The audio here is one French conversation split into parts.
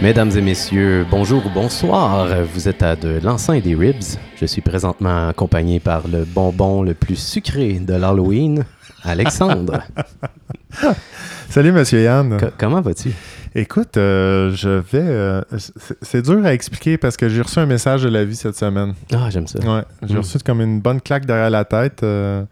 Mesdames et messieurs, bonjour ou bonsoir. Vous êtes à de l'encens et des ribs. Je suis présentement accompagné par le bonbon le plus sucré de l'Halloween, Alexandre. Salut, Monsieur Yann. Co- comment vas-tu? Écoute, euh, je vais. euh, c'est- dur à expliquer parce que j'ai reçu un message de la vie cette semaine. Ah, j'aime ça. Ouais, j'ai Mm. reçu comme une bonne claque derrière la tête. euh,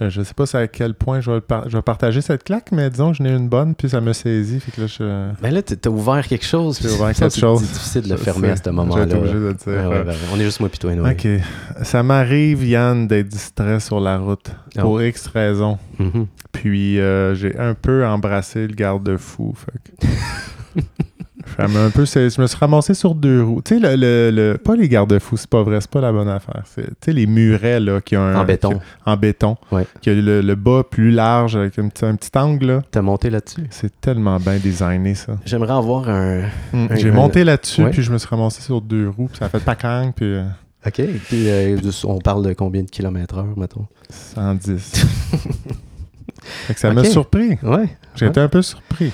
euh, je sais pas à quel point je vais, par- je vais partager cette claque, mais disons que j'en ai une bonne, puis ça me saisit. Fait que là, je. Ben là, t- t'as ouvert quelque chose. J'ai ouvert c'est difficile de le Je fermer à ce Je moment-là. vais être obligé de le dire. Ouais, ouais, ben, on est juste moi puis toi, anyway. Ok. Ça m'arrive, Yann, d'être distrait sur la route Oh. pour X raisons. Mhm. Puis euh, j'ai un peu embrassé le garde-fou. Fait que- un peu, je me suis ramassé sur deux roues. Tu sais, le, le- le- pas les garde-fous, c'est pas vrai, c'est pas la bonne affaire. Tu sais, les murets là, qui ont un, En béton. qui- en béton. Ouais. Qui a le, le bas plus large avec un petit, un petit angle. là. T'as monté là-dessus? C'est tellement bien designé, ça. J'aimerais avoir un. Mm. Un- J'ai monté là-dessus, Ouais. puis je me suis ramassé sur deux roues, puis ça a fait pacang, puis euh, OK. Puis euh, on parle de combien de kilomètres heure, mettons? 110. fait que ça m'a surpris. Ouais. Été un peu surpris.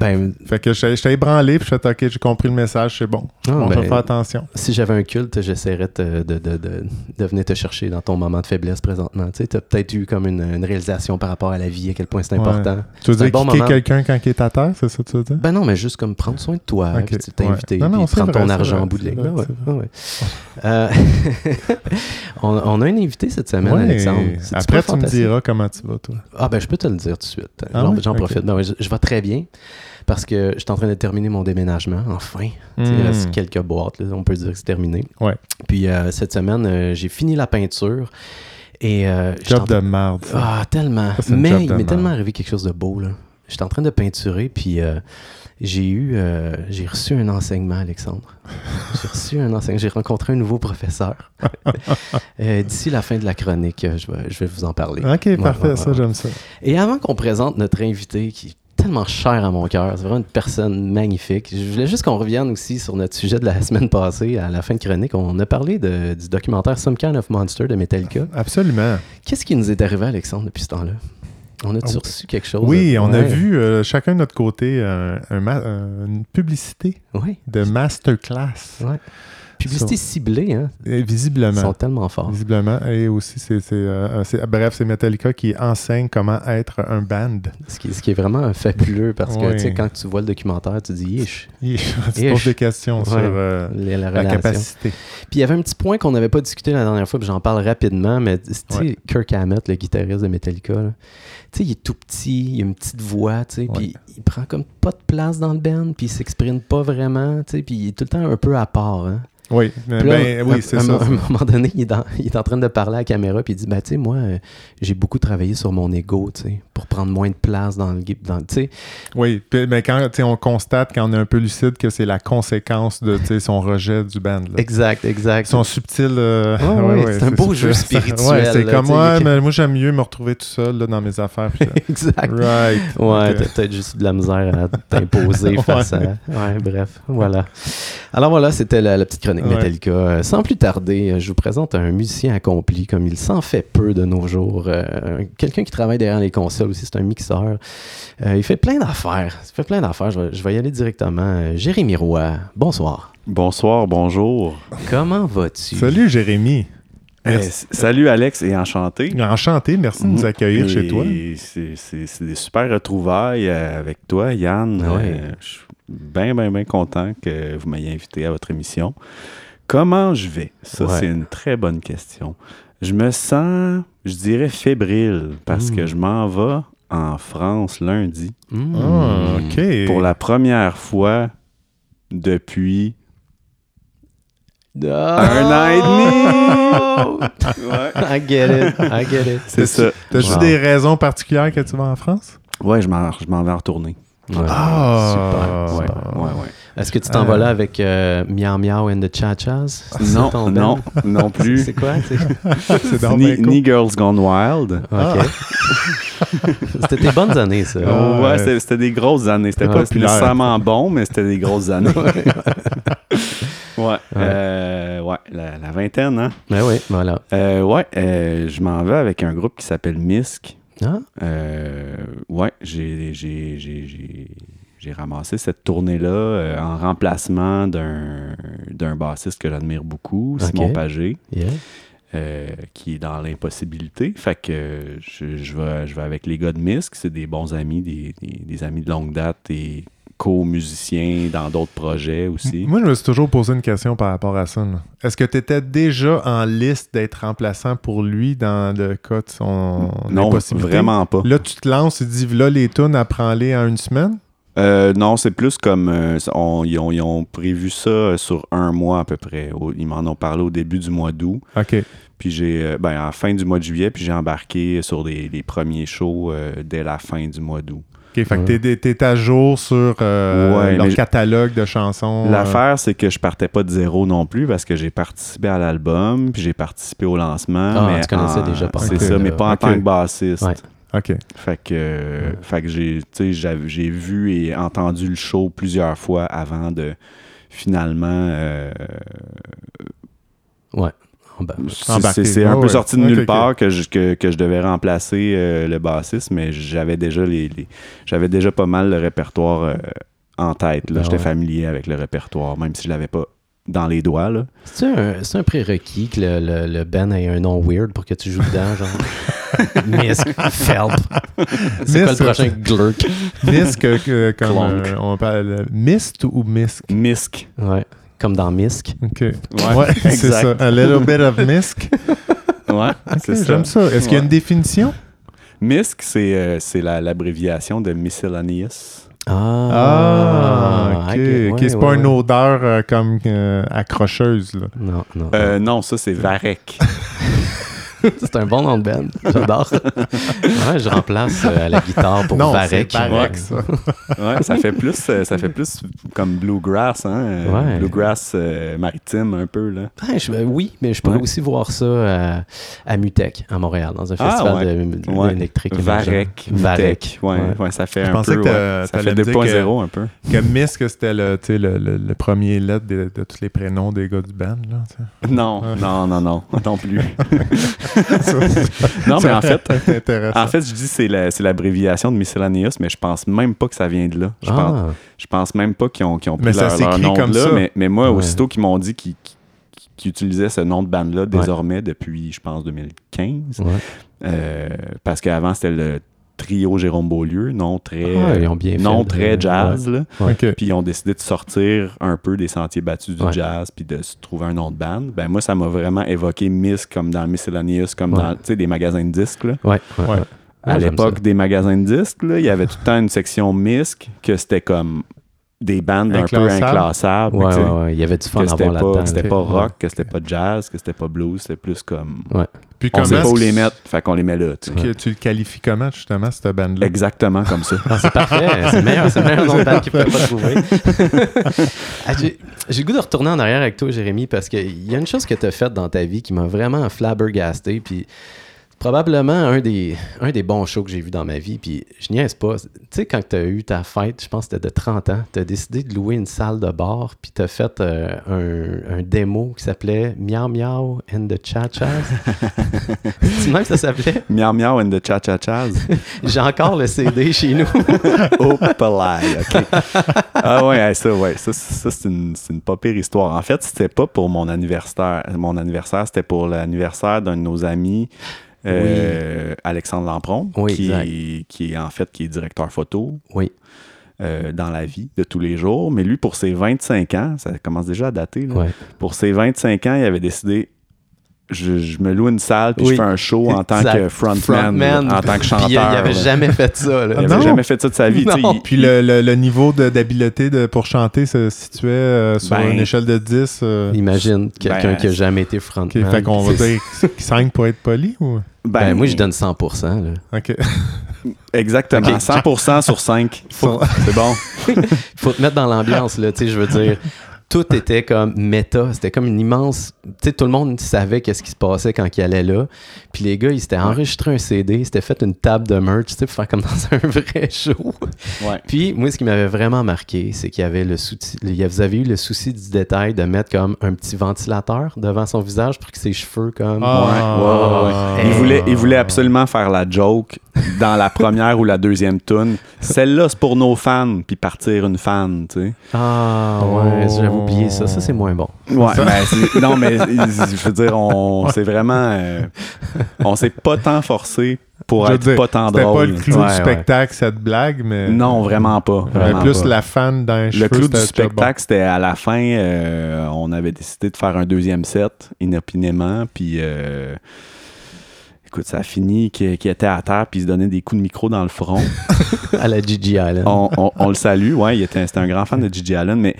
Ben, Fait que j'étais ébranlé, puis je fait OK, j'ai compris le message, c'est bon. ah, je ben, faire attention. si j'avais un culte, j'essaierais de, de, de, de, venir te chercher dans ton moment de faiblesse présentement. Tu t'as peut-être eu comme une, une réalisation par rapport à la vie, à quel point c'est important. Tu veux dire bon quelqu'un quand il est à terre, c'est ça que tu veux dire? Ben non, mais juste comme prendre soin de toi, Ok, puis tu t'es ouais. puis prendre vrai, ton argent en bout de ligne. vrai, Ouais, ouais, ouais. Euh, on, on a un invité cette semaine, Ouais, Alexandre. Après, tu me diras comment tu vas, toi. Ah ben je peux te le dire tout de suite. Ah J'en ouais? profite. Ben ouais, je vais très bien parce que je suis en train de terminer mon déménagement, enfin. Il Hmm. reste quelques boîtes, là, on peut dire que c'est terminé. Ouais. Puis euh, cette semaine, euh, j'ai fini la peinture et... Euh, j'étais en Job de merde. Ah, tellement. Ça, Mais il m'est tellement arrivé quelque chose de beau, là. J'étais en train de peinturer, puis j'ai eu... euh, j'ai reçu un enseignement, Alexandre. j'ai reçu un enseignement. J'ai rencontré un nouveau professeur. Euh, D'ici la fin de la chronique, je vais, je vais vous en parler. Ok, parfait, ouais, ça, j'aime ça. Et avant qu'on présente notre invité, qui tellement cher à mon cœur, c'est vraiment une personne magnifique, je voulais juste qu'on revienne aussi sur notre sujet de la semaine passée, à la fin de chronique. On a parlé de- du documentaire Some Kind of Monster de Metallica. Absolument. Qu'est-ce qui nous est arrivé, Alexandre, depuis ce temps-là? On a-tu Oh. reçu quelque chose? Oui, on a vu euh, chacun de notre côté euh, un ma- euh, une publicité Oui, de masterclass. ouais. Publicité ciblée, hein? Et Ils visiblement. sont tellement forts. Visiblement. Et aussi, c'est, euh, c'est- bref, c'est Metallica qui enseigne comment être un band. Ce qui, ce qui est vraiment fabuleux parce que, tu sais, quand tu vois le documentaire, tu dis, Yish, tu poses des questions sur euh, la, la la relation. capacité. Puis il y avait un petit point qu'on n'avait pas discuté la dernière fois, puis j'en parle rapidement, mais tu sais, Ouais. Kirk Hammett, le guitariste de Metallica, là, tu sais, il est tout petit, il a une petite voix, tu sais, puis il prend comme pas de place dans le band, puis il s'exprime pas vraiment, tu sais, puis il est tout le temps un peu à part, hein. Oui, là, ben, oui, c'est ça. à un moment donné, il est, dans- il est en train de parler à la caméra, puis il dit, bah, tu sais, moi, euh, j'ai beaucoup travaillé sur mon ego, tu sais, pour prendre moins de place dans le... Dans, tu sais, Oui, mais quand tu sais, on constate, quand on est un peu lucide, que c'est la conséquence de tu sais, son rejet du band. là. exact, exact. Ils sont subtils. euh, Ouais, ouais, c'est un beau jeu spirituel, Ouais, c'est comme moi, mais moi j'aime mieux me retrouver tout seul là, dans mes affaires. exact. right. Ouais, Ok. t'as peut-être juste de la misère à t'imposer face à. Ouais, bref, voilà. Alors voilà, c'était la, la petite chronique Ouais. Metallica. Euh, sans plus tarder, euh, je vous présente un musicien accompli, comme il s'en fait peu de nos jours. Euh, Quelqu'un qui travaille derrière les consoles aussi, c'est un mixeur. Euh, il fait plein d'affaires. Il fait plein d'affaires. Je vais, je vais y aller directement. Jérémy Roy, bonsoir. Bonsoir, bonjour. Comment vas-tu? Salut Jérémy. Eh, salut Alex et enchanté. Enchanté, merci de nous accueillir Et chez toi. C'est des super retrouvailles avec toi, Yann. Ouais. Euh, je bien, bien, bien content que vous m'ayez invité à votre émission. Comment je vais? Ça, Ouais. c'est une très bonne question. Je me sens, je dirais, fébrile parce Mm. que je m'en vais en France lundi Hmm. Ah, ok. pour la première fois depuis Ah! un an et demi. ouais. I get it. I get it. C'est ça. T'as-tu Wow. des raisons particulières que tu vas en France? Ouais, je m'en je m'en vais en retourner. Ouais. Ah. Super. Ouais, super. ouais, ouais. Est-ce que tu t'en Euh. vas là avec euh, Miao Miao and the Cha-Chas? Non, non, non plus. C'est quoi? c'est- ni, ni Girls Gone Wild. Ok. C'était tes bonnes années, ça. Ah, ouais, ouais. c'était- des grosses années. C'était Ouais, pas nécessairement bon, mais c'était des grosses années. ouais, euh, ouais, la, la vingtaine, hein. Ben oui, voilà. Euh, ouais, euh, je m'en vais avec un groupe qui s'appelle Misk. Ah, Euh, ouais, j'ai, j'ai, j'ai, j'ai, j'ai ramassé cette tournée-là euh, en remplacement d'un, d'un bassiste que j'admire beaucoup, Simon. Pagé, yeah. euh, qui est dans l'impossibilité. Fait que je, je vais, je vais avec les gars de Misk, c'est des bons amis, des, des- des amis de longue date et co-musiciens dans d'autres projets aussi. Moi, je me suis toujours posé une question par rapport à ça. Est-ce que tu étais déjà en liste d'être remplaçant pour lui dans le cas de son non, vraiment pas. Là, tu te lances, te dis, là, les tunes, apprends-les en une semaine? Euh, non, c'est plus comme. euh, on- ils, ont, ils ont prévu ça euh, sur un mois à peu près. Ils m'en ont parlé au début du mois d'août. OK. Puis j'ai. ben, à la fin du mois de juillet, puis j'ai embarqué sur les, les premiers shows euh, dès la fin du mois d'août. OK, fait Ouais. que t'es, t'es à jour sur euh, Ouais, leur catalogue de chansons. euh, L'affaire, c'est que je partais pas de zéro non plus parce que j'ai participé à l'album, puis j'ai participé au lancement. Ah, mais tu connaissais en- déjà pas C'est ça, mais pas en tant que bassiste. Ouais. OK. Fait que, euh, fait que j'ai vu et entendu le show plusieurs fois avant de finalement. euh, Ouais. C'est- un peu ouais. sorti de nulle part que je, que, que je devais remplacer euh, le bassiste, mais j'avais déjà les, les- j'avais déjà pas mal le répertoire euh, en tête. Là. Ah J'étais ouais. familier avec le répertoire, même si je l'avais pas dans les doigts. Là. C'est un, c'est un prérequis que le, le, le band ait un nom weird pour que tu joues dedans, genre. Misk Feld. C'est quoi le prochain glurk? Misk, euh, comme on parle. Mist ou Misk? Misk. Ouais. Comme dans Misk. OK. Ouais, Ouais, c'est ça. A little bit of Misk. Ouais, OK, c'est ça. j'aime ça. Est-ce qu'il y a une définition? MISC, c'est euh, c'est la- l'abréviation de Miscellaneous. Ah, Ah, OK. ouais, OK, c'est ouais, pas ouais. une odeur euh, comme euh, accrocheuse, là. Non, non. Euh, non, ça, c'est Varek. c'est un bon nom de band. J'adore. ouais, je remplace euh, à la guitare pour non, Varek. c'est Varek, Ouais. ça. Ouais, ça fait plus, euh, ça fait plus comme bluegrass, hein? euh, Ouais. Bluegrass euh, maritime un peu, là. Ouais, je- oui, mais je pourrais Ouais. aussi voir ça à, à Mutec, à Montréal, dans un Ah, festival ouais. de, de- Ouais. électrique. Varek. Varek. Ouais, ça fait Je un pensais peu, que ça fait me dire 2.0 un peu. Que Misk, c'était le, le, le, le premier lettre de, de tous les prénoms des gars du band, là. Non, Ouais. non, non, non, non plus. Ça, non, mais en fait, en fait, je dis c'est la- c'est l'abréviation de Miscellaneous, mais je pense même pas que ça vient de là. Je pense, Ah, Je pense même pas qu'ils ont, qu'ils ont pris Mais ça leur, leur s'écrit nom comme de là, ça. mais, mais moi, Ouais. aussitôt qu'ils m'ont dit qu'ils utilisaient ce nom de band-là désormais depuis, je pense, 2015, ouais. euh, parce qu'avant, c'était le trio Jérôme Beaulieu, non très, Ah, ils ont bien fait non de- très jazz, là. Ouais. OK. Puis ils ont décidé de sortir un peu des sentiers battus du Ouais. jazz, puis de se trouver un de band. Ben moi, ça m'a vraiment évoqué Miss comme dans Miscellaneous, comme Ouais. dans tu sais, des magasins de disques. Là. Ouais, ouais, Ouais. ouais. À l'époque des magasins de disques, là, il y avait tout le temps une section MISC que c'était comme des bandes un peu Inclassable. inclassables. Ouais, ouais, ouais. Il y avait du fun Que à c'était avoir pas, là-dedans. que c'était pas Ouais. rock, que c'était pas jazz, que c'était pas blues, c'était plus comme. Puis On sait pas où les mettre, fait qu'on les met là. tu tu le qualifies comment, justement, cette band-là? Exactement comme ça. Ah, c'est parfait. C'est le meilleur, c'est le meilleur nom de band qu'il ne pourrait pas trouver. Ah, j'ai, j'ai le goût de retourner en arrière avec toi, Jérémy, parce qu'il y a une chose que tu as faite dans ta vie qui m'a vraiment flabbergasté. Puis probablement un des, un des bons shows que j'ai vu dans ma vie. Puis je niaise pas. Tu sais, quand tu as eu ta fête, je pense que c'était de 30 ans, tu as décidé de louer une salle de bar. Puis tu as fait euh, un, un démo qui s'appelait Miao Miao and the Cha-Chas. c'est même que ça s'appelait? Miao Miao and the Cha Cha Chas. J'ai encore le CD chez nous. Oh, palais, OK. Ah ouais, ça, ouais. Ça, ça, c'est une, c'est une pas pire histoire. En fait, c'était pas pour mon anniversaire. Mon anniversaire, c'était pour l'anniversaire d'un de nos amis, euh, Alexandre Lampron, Oui, qui, est, qui est en fait qui est directeur photo Oui. euh, dans la vie de tous les jours. Mais lui, pour ses 25 ans, ça commence déjà à dater, là. Ouais. pour ses 25 ans, il avait décidé je, je me loue une salle puis Oui, je fais un show en tant exact. que frontman, Frontman. en tant que Puis chanteur. il, il avait là. jamais fait ça. là. Il avait non? jamais fait ça de sa vie. il- Puis le, le- le niveau d'habileté de, pour chanter se situait euh, sur Ben, une échelle de 10. euh, Imagine quelqu'un Ben, qui a jamais été frontman. fait qu'on va dire 5 pour être poli ou... Ben, moi, je donne 100%. là. OK. Exactement. Ok. 100% sur 5. Son- C'est bon. faut te mettre dans l'ambiance, là. Tu sais, je veux dire, tout était comme méta. C'était comme une immense. Tu sais, tout le monde savait qu'est-ce qui se passait quand il allait là. Puis les gars, ils s'étaient enregistré un CD, ils s'étaient fait une table de merch, tu sais, pour faire comme dans un vrai show. Ouais. Puis moi, ce qui m'avait vraiment marqué, c'est qu'il y avait le souci. il y a- Vous avez eu le souci du détail de mettre comme un petit ventilateur devant son visage pour que ses cheveux comme. Ah. Ouais, ouais, ouais. Il, voulait, il voulait absolument faire la joke dans la première ou la deuxième tune. Celle-là, c'est pour nos fans, puis partir une fan, tu sais. Ah ouais, Oh. j'avais oublié ça. Ça, c'est moins bon. Ouais, ben, c'est- non, mais je veux dire, on s'est vraiment. euh, on s'est pas tant forcé pour Je être dire, pas tant C'était pas drôle. le clou Ouais, du ouais. spectacle, cette blague, mais. Non, vraiment pas. Vraiment plus pas. la fan d'un Le clou du bon. spectacle, c'était à la fin, euh, on avait décidé de faire un deuxième set, inopinément, puis euh, écoute, ça a fini qu'il qu'il était à terre, puis il se donnait des coups de micro dans le front. À la Gigi Allen. on, on- on le salue, ouais, il était, c'était un grand fan de Gigi Allen, mais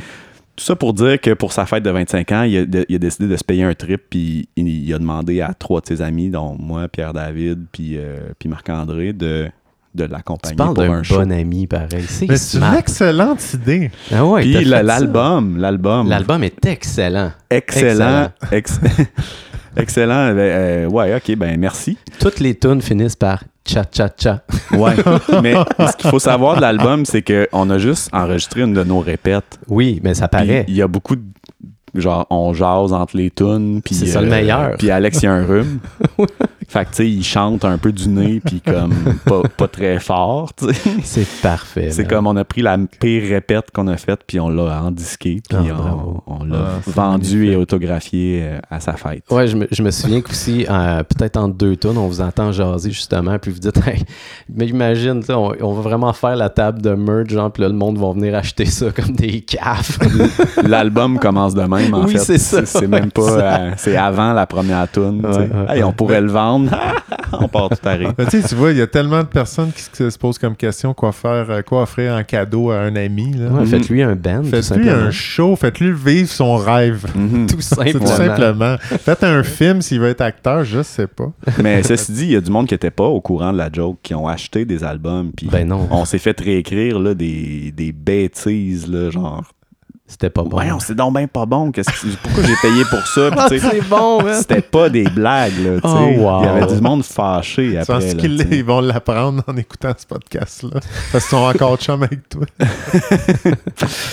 tout ça pour dire que pour sa fête de 25 ans, il a, de- il a décidé de se payer un trip, puis il, il a demandé à trois de ses amis, dont moi, Pierre-David, puis, euh, puis Marc-André, de, de Tu l'accompagner parles pour d'un un show. bon ami, pareil. C'est Mais c'est une excellente idée. Ah ouais, Puis l'album, l'album, L'album est excellent. excellent, ex- excellent. ben, euh, ouais, ok, ben merci. Toutes les tunes finissent par cha cha cha. Ouais. Mais ce qu'il faut savoir de l'album, c'est qu'on a juste enregistré une de nos répètes. Oui, mais ça paraît. Il y a beaucoup de. Genre, on jase entre les tunes. puis, C'est ça le euh, meilleur. Puis Alex, il a un rhume. fait que, tu sais, il chante un peu du nez, puis comme pas, pas très fort, tu sais. C'est parfait. C'est comme on a pris la pire répète qu'on a faite, puis on l'a endisqué, puis Ah, on, on l'a Ah, vendu magnifique. et autographié euh, à sa fête. Ouais, je me, je me souviens qu'aussi, euh, peut-être en deux tonnes, on vous entend jaser justement, puis vous dites, Hey, mais imagine, on, on va vraiment faire la table de merch, genre, puis là, le monde va venir acheter ça comme des caves. L'album commence de même, en Oui, fait. c'est ça. C'est même pas. euh, c'est avant la première tune. tu sais. Ouais, ouais, Hey, on pourrait le vendre. on part tout à rire. Tu sais, tu vois, il y a tellement de personnes qui se se posent comme question quoi faire, euh, quoi offrir en cadeau à un ami. Ouais, Faites-lui un band, Faites-lui un show, faites-lui vivre son rêve. Mhm. Tout C'est simplement. tout simplement. Faites un film s'il veut être acteur, je sais pas. Mais ceci dit, il y a du monde qui n'était pas au courant de la joke, qui ont acheté des albums. Puis Ben non, on s'est fait réécrire là, des, des bêtises, là, genre. C'était pas bon. Ouais, on s'est donc bien pas bon. Qu'est-ce que- pourquoi j'ai payé pour ça? Ah, c'est bon, man. C'était pas des blagues, là, Oh, wow. Il y avait du monde fâché Tu après. penses là, qu'ils ils vont l'apprendre en écoutant ce podcast-là? Parce qu'ils sont encore chum avec toi. Ils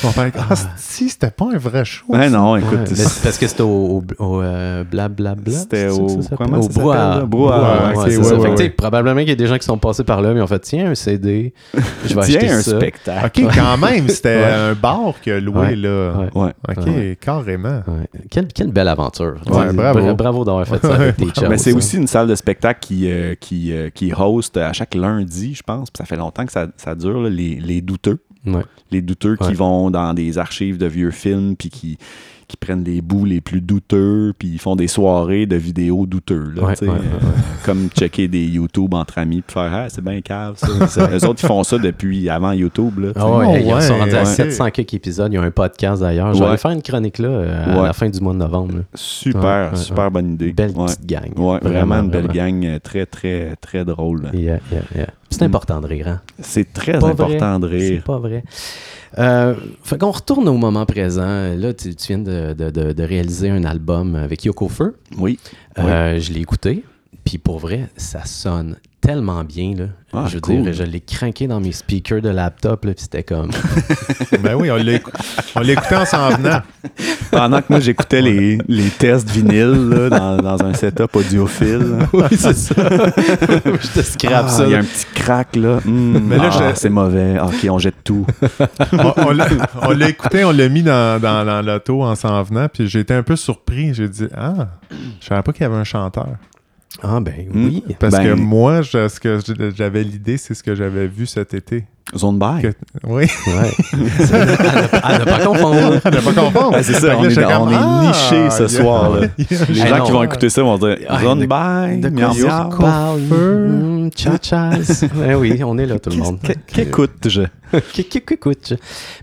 vont faire Ah, si, c'était pas un vrai show. Ouais, ça. non, Ouais, écoute. mais c'est parce que c'était au, au, au, euh, blablabla. C'était c'est au- que ça s'appelle? comment au ça brouhaha. Brouhaha, ouais, c'est ouais, ça. ouais, Fait que, probablement qu'il y a des gens qui sont passés par là, mais ils ont fait tiens, un CD. Je vais Tiens, acheter un ça. spectacle. Ok, quand même, c'était un bar a loué. Là. Ouais. Ok, Ouais. carrément. Ouais. Quelle, quelle belle aventure. Bravo. bra- Bravo d'avoir fait ça avec tes chums. Mais c'est ça. aussi une salle de spectacle qui, euh, qui, euh, qui host à chaque lundi, je pense. Puis ça fait longtemps que ça, ça dure, là, les, les douteux. Ouais. Les douteux Ouais. qui vont dans des archives de vieux films, puis qui, qui prennent les bouts les plus douteux, puis ils font des soirées de vidéos douteux. Là, Ouais, tu sais, ouais, ouais, euh, Comme checker des YouTube entre amis, puis faire Ah, c'est bien cave, ça. Eux autres, ils font ça depuis avant YouTube. Là. Ah ouais, Oh, ils sont ouais, rendus à ouais. 700 quelques épisodes. Il y a un podcast d'ailleurs. Je Ouais. vais faire une chronique là euh, à Ouais. la fin du mois de novembre. là. Super, Ouais, ouais, super bonne idée. Belle ouais. petite gang. Ouais, vraiment, une belle gang euh, très, très, très drôle. Yeah, yeah, yeah. C'est Mm. important de rire. hein? C'est très Pas important de C'est rire. pas vrai. Euh, fait qu'on retourne au moment présent. Là, tu, tu viens de, de- de- de réaliser un album avec Yoko Feu. Oui. Euh, Je l'ai écouté. Puis pour vrai, ça sonne tellement bien. Là. Ah, je veux cool. dire, je l'ai craqué dans mes speakers de laptop. Là, puis c'était comme. ben oui, on écouté en s'en venant. Pendant que moi, j'écoutais les, les tests vinyles là, dans, dans un setup audiophile. oui, c'est ça. je te scrape Ah, ça. Il y a un petit crack là. Hmm, Mais là, ah, je- c'est mauvais. Ah, Ok, on jette tout. on, on l'a- on l'a écouté, on l'a mis dans, dans, dans l'auto en s'en venant, puis été un peu surpris. J'ai dit Ah, je savais pas qu'il y avait un chanteur. Ah, ben Hmm. oui. Parce Ben- que moi, je- ce que j'avais l'idée, c'est ce que j'avais vu cet été. Zone by. Que- Oui, Ouais. à, ne, pas confondre. à ne pas confondre. Ah, c'est ça, on est on est Ah, niché ce soir, Les Hey, gens non. qui vont écouter ça vont dire Zone de- by. De? Mm, Cha-chas. Ben oui, on est là, tout le monde. Qu'écoute-je? Qu'é- qu'é- qu'écoute.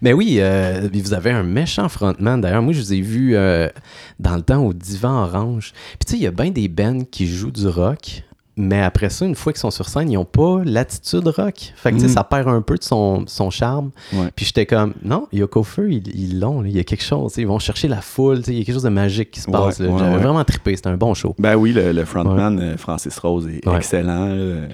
Mais oui, euh, vous avez un méchant frontman. D'ailleurs, moi, je vous ai vu euh, dans le temps au Divan Orange. Puis tu sais, il y a bien des bands qui jouent du rock mais après ça, une fois qu'ils sont sur scène, ils n'ont pas l'attitude rock. Fait que, Mm. ça perd un peu de son, son charme. Ouais. Puis j'étais comme, non, Yoko Feu, ils l'ont, il y a quelque chose. Ils vont chercher la foule, il y a quelque chose de magique qui se passe. ouais, J'avais ouais. vraiment trippé, c'était un bon show. Ben oui, le, le frontman euh, Francis Rose est Ouais. excellent. Mm.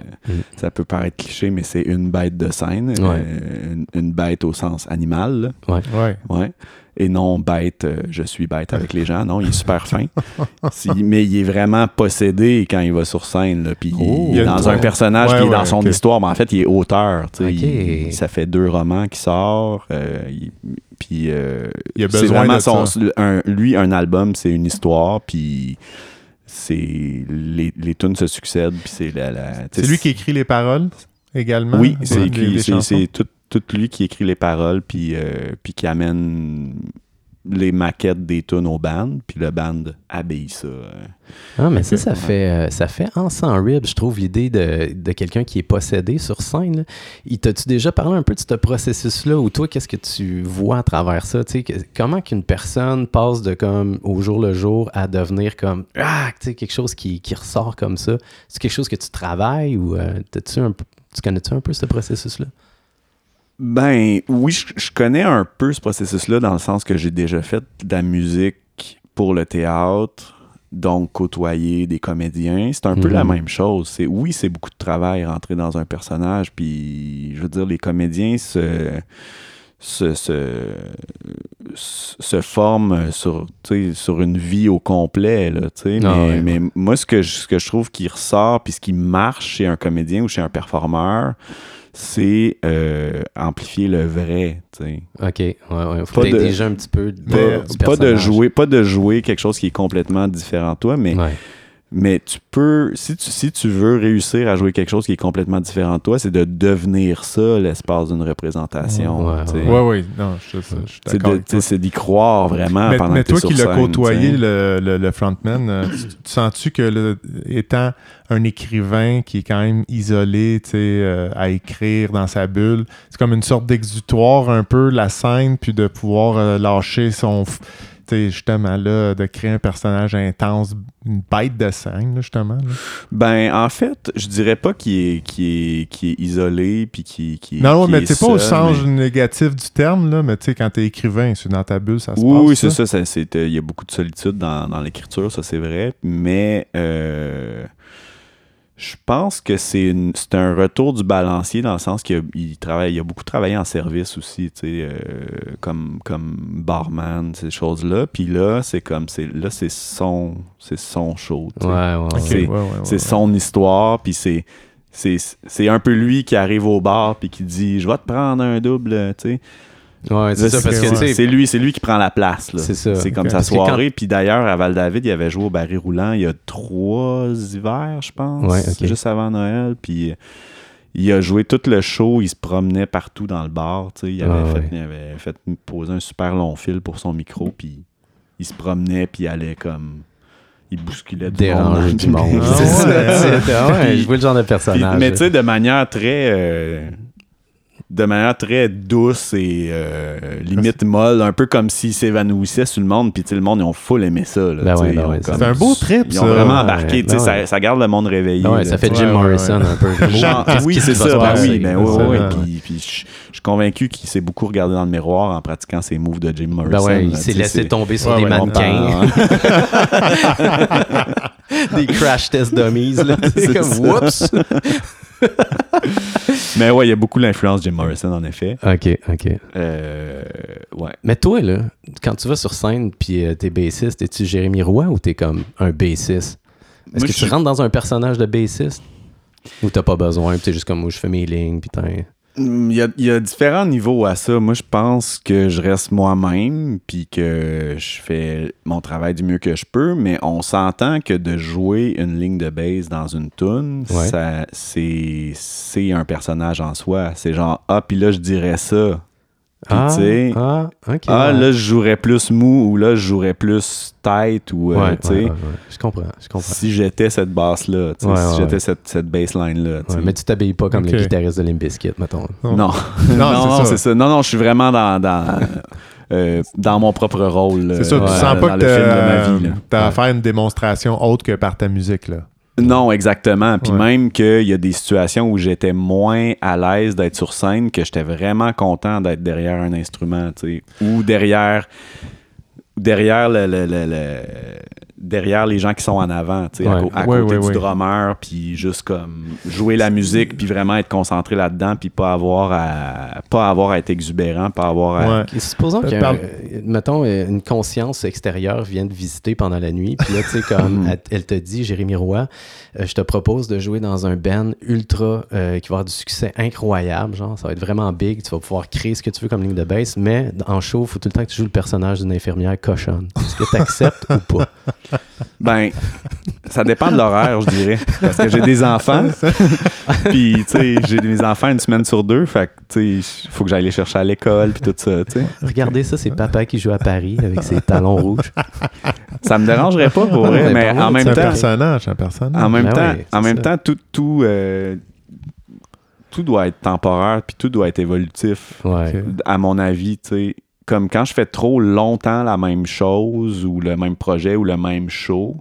Ça peut paraître cliché, mais c'est une bête de scène. euh, une, une bête au sens animal. là. Ouais. Ouais. Et non bête, euh, je suis bête avec les gens. Non, il est super fin. Si- mais il est vraiment possédé quand il va sur scène. Puis il- Oh. il est dans Ouais. un personnage, Ouais, puis est ouais, dans son histoire. Mais en fait, il est auteur. tu sais. Ok. Il- ça fait deux romans qui sortent. euh, puis euh, c'est vraiment son, un- lui, un album, c'est une histoire. Puis c'est les, les tunes se succèdent. Puis c'est la, C'est lui qui écrit les paroles également? oui, c'est écrit- c'est tout, tout lui qui écrit les paroles, puis, euh, puis qui amène les maquettes des tunes au band, puis le band habille ça. euh. Ah, mais ça, ça fait, euh, ça fait en sans rib, je trouve, l'idée de, de quelqu'un qui est possédé sur scène. là. Il T'as-tu déjà parlé un peu de ce processus-là, ou toi, qu'est-ce que tu vois à travers ça? Tu que- comment qu'une personne passe de comme au jour le jour à devenir comme ah, tu sais, quelque chose qui, qui ressort comme ça? C'est quelque chose que tu travailles ou euh, un peu- tu connais-tu un peu ce processus-là? Ben oui, je, je connais un peu ce processus-là dans le sens que j'ai déjà fait de la musique pour le théâtre, donc côtoyer des comédiens. C'est un peu Mhm. la même chose. C'est oui, c'est beaucoup de travail rentrer dans un personnage, puis je veux dire les comédiens se se, se, se forment sur, sur une vie au complet. Là. Ah mais, ouais. mais moi, ce que, je, ce que je trouve qui ressort, puis ce qui marche chez un comédien ou chez un performeur, c'est euh, amplifier le vrai. tu sais. Ok, ouais, ouais. Faut Pas de- déjà un petit peu de, Pas, du pas de jouer, pas de jouer quelque chose qui est complètement différent de toi, mais, Ouais. Mais tu peux, si tu, si tu veux réussir à jouer quelque chose qui est complètement différent de toi, c'est de devenir ça l'espace d'une représentation. Ouais, tu sais. Ouais, ouais, non, je, je- je suis C'est d'accord. d'y croire vraiment Mais, pendant mais que toi qui l'as côtoyé, le, le, le frontman, euh, tu, tu sens-tu que le- étant un écrivain qui est quand même isolé, tu sais, euh, à écrire dans sa bulle, c'est comme une sorte d'exutoire un peu la scène, puis de pouvoir euh, lâcher son, justement là, de créer un personnage intense, une bête de scène, là, justement. là. Ben, en fait, je dirais pas qu'il est, qu'il est, qu'il est isolé puis qu'il qu'il- Non, mais est c'est pas au sens mais- négatif du terme, là, mais tu sais, quand t'es écrivain, c'est dans ta bulle, ça se Oui, passe. oui, c'est ça. euh, Il y a beaucoup de solitude dans, dans l'écriture, ça c'est vrai. Mais euh, je pense que c'est, une- c'est un retour du balancier dans le sens qu'il il travaille, il a beaucoup travaillé en service aussi, tu sais, euh, comme, comme barman, ces choses-là. Puis là, c'est comme, c'est, là, c'est son, c'est son show. Ouais, ouais, C'est- ouais, ouais, ouais, c'est ouais. son histoire, puis c'est, c'est, c'est un peu lui qui arrive au bar puis qui dit je vais te prendre un double tu sais Ouais, c'est ça, Là, parce que, ouais. tu sais, c'est lui c'est lui qui prend la place. C'est ça. c'est comme Ok. sa quand- soirée puis d'ailleurs à Val David il avait joué au baril roulant il y a trois hivers je pense Ouais, juste avant Noël puis euh, il a joué tout le show, il se promenait partout dans le bar, tu sais, il avait, Ah, fait, ouais. il avait fait poser un super long fil pour son micro, puis il se promenait, puis il allait comme... Il bousculait du monde. du monde. Ah c'est ouais. ah ouais, Puis- je vois le genre de Puis- personnage. mais tu sais, de manière très. euh, de manière très douce et euh, limite molle, un peu comme s'il s'évanouissait sur le monde, puis tu sais, le monde, ils ont full aimé ça. là, Ben ouais, ben ouais, C'est un beau trip, Ils ont ça. vraiment embarqué, tu sais, ben ça, ouais. ça garde le monde réveillé. Ouais, là, ça fait Jim ouais, Morrison ouais. un peu. Genre, oui, qui c'est ça. Ben oui, ben oui, ça, oui, ouais. Puis, suis convaincu qu'il s'est beaucoup regardé dans le miroir en pratiquant ses moves de Jim Morrison. Ben ouais, il s'est laissé tomber sur Ouais, des ouais, mannequins, des crash test dummies. Là. C'est comme, whoops! Mais ouais, il y a beaucoup l'influence de Jim Morrison, en effet. OK, OK. Euh, ouais. Mais toi, là, quand tu vas sur scène puis euh, t'es bassiste, es-tu Jérémy Roy ou t'es comme un bassiste? Est-ce que tu suis- rentres dans un personnage de bassiste? Ou t'as pas besoin, puis t'es juste comme moi, je fais mes lignes, Mm, Il y, a, il y a différents niveaux à ça. Moi, je pense que je reste moi-même, puis que je fais mon travail du mieux que je peux, mais on s'entend que de jouer une ligne de base dans une tune, Ouais. c'est un personnage en soi. C'est genre ah puis là je dirais ça. Puis, Ah, tu sais, ah, ok. ah ouais. là je jouerais plus mou ou là je jouerais plus tête ou euh, Ouais, tu sais. ouais, ouais, ouais. Je comprends, je comprends. Si j'étais cette basse là, Ouais, si ouais, j'étais ouais. cette, cette baseline là, Ouais, mais tu t'habilles pas comme le guitariste de Limbiskit, mettons. Non. Non, Non, c'est ça. ça. Non, non, je suis vraiment dans, dans, euh, dans mon propre rôle. C'est ça, euh, tu ouais, sens pas que le film de ma t'as vie. là. t'as à faire une démonstration autre que par ta musique, là. Non, exactement. Puis Ouais. même qu'il y a des situations où j'étais moins à l'aise d'être sur scène, que j'étais vraiment content d'être derrière un instrument, tu sais. Ou derrière, derrière le, le- le- le- derrière les gens qui sont en avant, tu sais, à, Ouais. co- à Ouais, côté ouais, du ouais. drummer, puis juste comme jouer la musique, puis vraiment être concentré là-dedans, puis pas avoir à pas avoir à être exubérant, pas avoir à... Supposons Euh, que, parle- mettons, euh, une conscience extérieure vient te visiter pendant la nuit, puis là, tu sais, comme elle, elle te dit, Jérémy Roy, euh, je te propose de jouer dans un band ultra euh, qui va avoir du succès incroyable, genre, ça va être vraiment big, tu vas pouvoir créer ce que tu veux comme ligne de bass, mais en show, il faut tout le temps que tu joues le personnage d'une infirmière cochonne. Est-ce que tu acceptes ou pas? Ben, ça dépend de l'horaire, je dirais. Parce que j'ai des enfants. puis, tu sais, j'ai mes enfants une semaine sur deux. Fait que, tu sais, il faut que j'aille les chercher à l'école, puis tout ça, tu sais. Regardez ça, c'est papa qui joue à Paris avec ses talons rouges. Ça me dérangerait pas, pour vrai, mais en même C'est un temps, personnage, un personnage. en même Ben temps, ouais, en même ça. temps, tout, tout, euh, tout doit être temporaire, puis tout doit être évolutif. Ouais. À mon avis, tu sais, comme quand je fais trop longtemps la même chose ou le même projet ou le même show,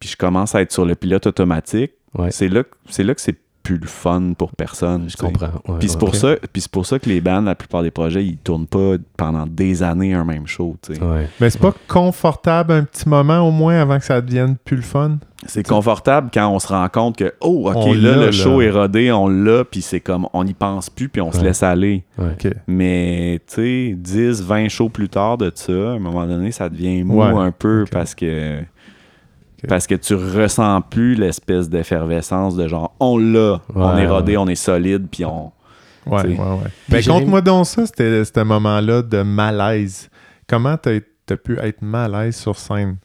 puis je commence à être sur le pilote automatique, Ouais. c'est là, que- c'est là que c'est plus le fun pour personne. Je comprends. ouais, Puis c'est pour, ça, puis c'est pour ça que les bands, la plupart des projets, ils tournent pas pendant des années un même show. tu sais. Ouais. Mais c'est pas confortable un petit moment au moins avant que ça devienne plus le fun? C'est confortable quand on se rend compte que, oh, OK, là, le là. show est rodé, on l'a, puis c'est comme, on n'y pense plus, puis on se laisse aller. Ouais. Mais, tu sais, 10, 20 shows plus tard de ça, à un moment donné, ça devient mou Ouais, un peu parce que parce que tu ressens plus l'espèce d'effervescence de genre, on l'a, on est rodé, ouais. on est solide, puis on... Ouais, ouais, ouais. Puis Ben, conte-moi donc ça, c'était ce moment-là de malaise. Comment t'as as pu être mal à l'aise sur scène?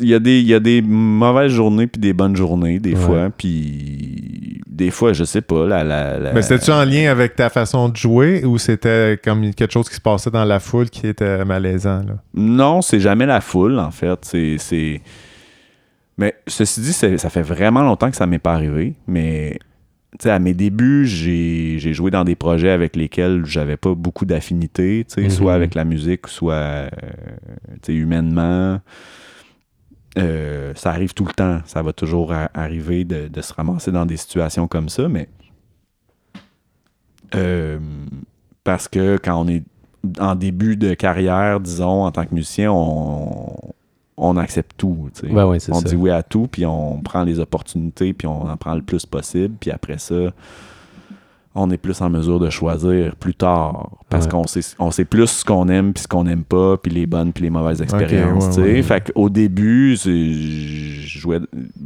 Il y, a des, il y a des mauvaises journées puis des bonnes journées, des Ouais. fois, puis des fois, je sais pas, la... la, la- Mais c'était-tu en lien avec ta façon de jouer ou c'était comme quelque chose qui se passait dans la foule qui était malaisant? Là? Non, c'est jamais la foule, en fait. C'est. c'est- Mais ceci dit, ça fait vraiment longtemps que ça m'est pas arrivé. Mais à mes débuts, j'ai j'ai joué dans des projets avec lesquels j'avais pas beaucoup d'affinité, sais, Mhm. soit avec la musique, soit euh, humainement. Euh, ça arrive tout le temps. Ça va toujours arriver de, de se ramasser dans des situations comme ça, mais euh, parce que quand on est en début de carrière, disons, en tant que musicien, on, on accepte tout. Ben c'est on ça. dit oui à tout, puis on prend les opportunités, puis on en prend le plus possible, puis après ça, on est plus en mesure de choisir plus tard, parce Ouais. qu'on sait, on sait plus ce qu'on aime, puis ce qu'on n'aime pas, puis les bonnes, puis les mauvaises expériences. ouais, ouais. Fait qu'au début,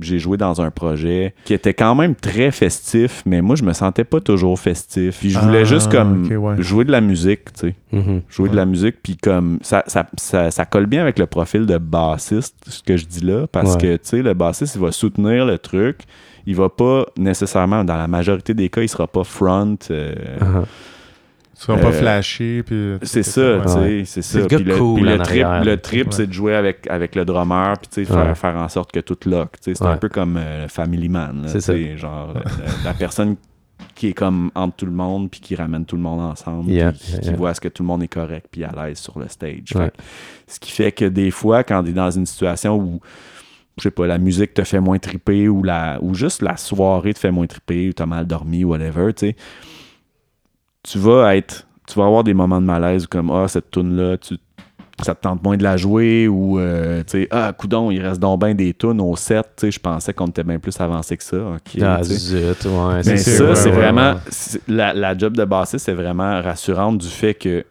j'ai joué dans un projet qui était quand même très festif, mais moi, je me sentais pas toujours festif. Puis je voulais Ah, juste comme ok, ouais. jouer de la musique, tu sais Mhm. jouer de la musique, puis comme ça, ça, ça, ça colle bien avec le profil de bassiste, ce que je dis là, parce que, tu sais, le bassiste, il va soutenir le truc, il va pas nécessairement, dans la majorité des cas, il sera pas front. euh, Ah. Tu seras pas Euh, flashy. puis- c'est ça, tu sais, c'est ça. le gars Puis le, cool trip, arrière, le trip Ouais. c'est de jouer avec, avec le drummer, puis tu sais, faire, Ouais. faire en sorte que tout lock. C'est Ouais. un peu comme euh, Family Man. C'est sais, Genre, euh, la, personne qui est comme entre tout le monde, puis qui ramène tout le monde ensemble, Yeah, puis qui, yeah, qui yeah. voit ce que tout le monde est correct, puis à l'aise sur le stage. Ouais. Fait que ce qui fait que des fois, quand tu es dans une situation où, je sais pas, la musique te fait moins triper ou, la, ou juste la soirée te fait moins triper ou tu as mal dormi, whatever, tu sais, tu vas être, tu vas avoir des moments de malaise comme, ah, cette tune là tu ça te tente moins de la jouer ou euh, tu sais ah coudon il reste donc bien des tunes au 7 tu sais je pensais qu'on était bien plus avancé que ça Ah, zut, ouais. mais c'est- ça c'est ouais, vraiment ouais. la, la job de bassiste c'est vraiment rassurante du fait que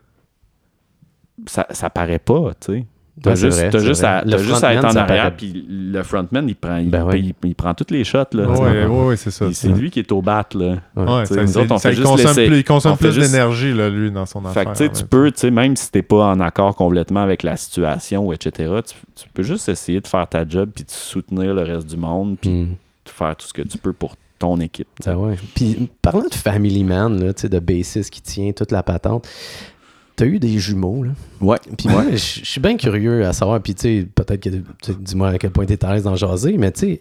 ça, ça paraît pas tu sais T'as Ouais, c'est juste, vrai, t'as juste vrai. à, juste à être en arrière, paraît- puis le frontman, il prend, il, Ben ouais. il- il prend toutes les shots. Là, Ouais, tu sais. ouais, ouais, c'est ça. C'est lui qui est au bat. Là. Ouais. Ça, nous c'est- autres, on ça, fait il juste consomme laisser- plus, il consomme on fait plus juste- d'énergie, là, lui, dans son Fait affaire. que tu peux, tu sais, même si t'es pas en accord complètement avec la situation, etc., tu, tu peux juste essayer de faire ta job, puis de soutenir le reste du monde, puis de faire tout ce que tu peux pour ton équipe. Ah ouais. Puis parlant de Family Man, là, tu sais, de bassiste qui tient toute la patente, t'as eu des jumeaux, là? Ouais. Puis moi, je suis bien curieux à savoir, puis tu sais, peut-être que, tu sais, dis-moi à quel point t'es à l'aise d'en jaser, mais tu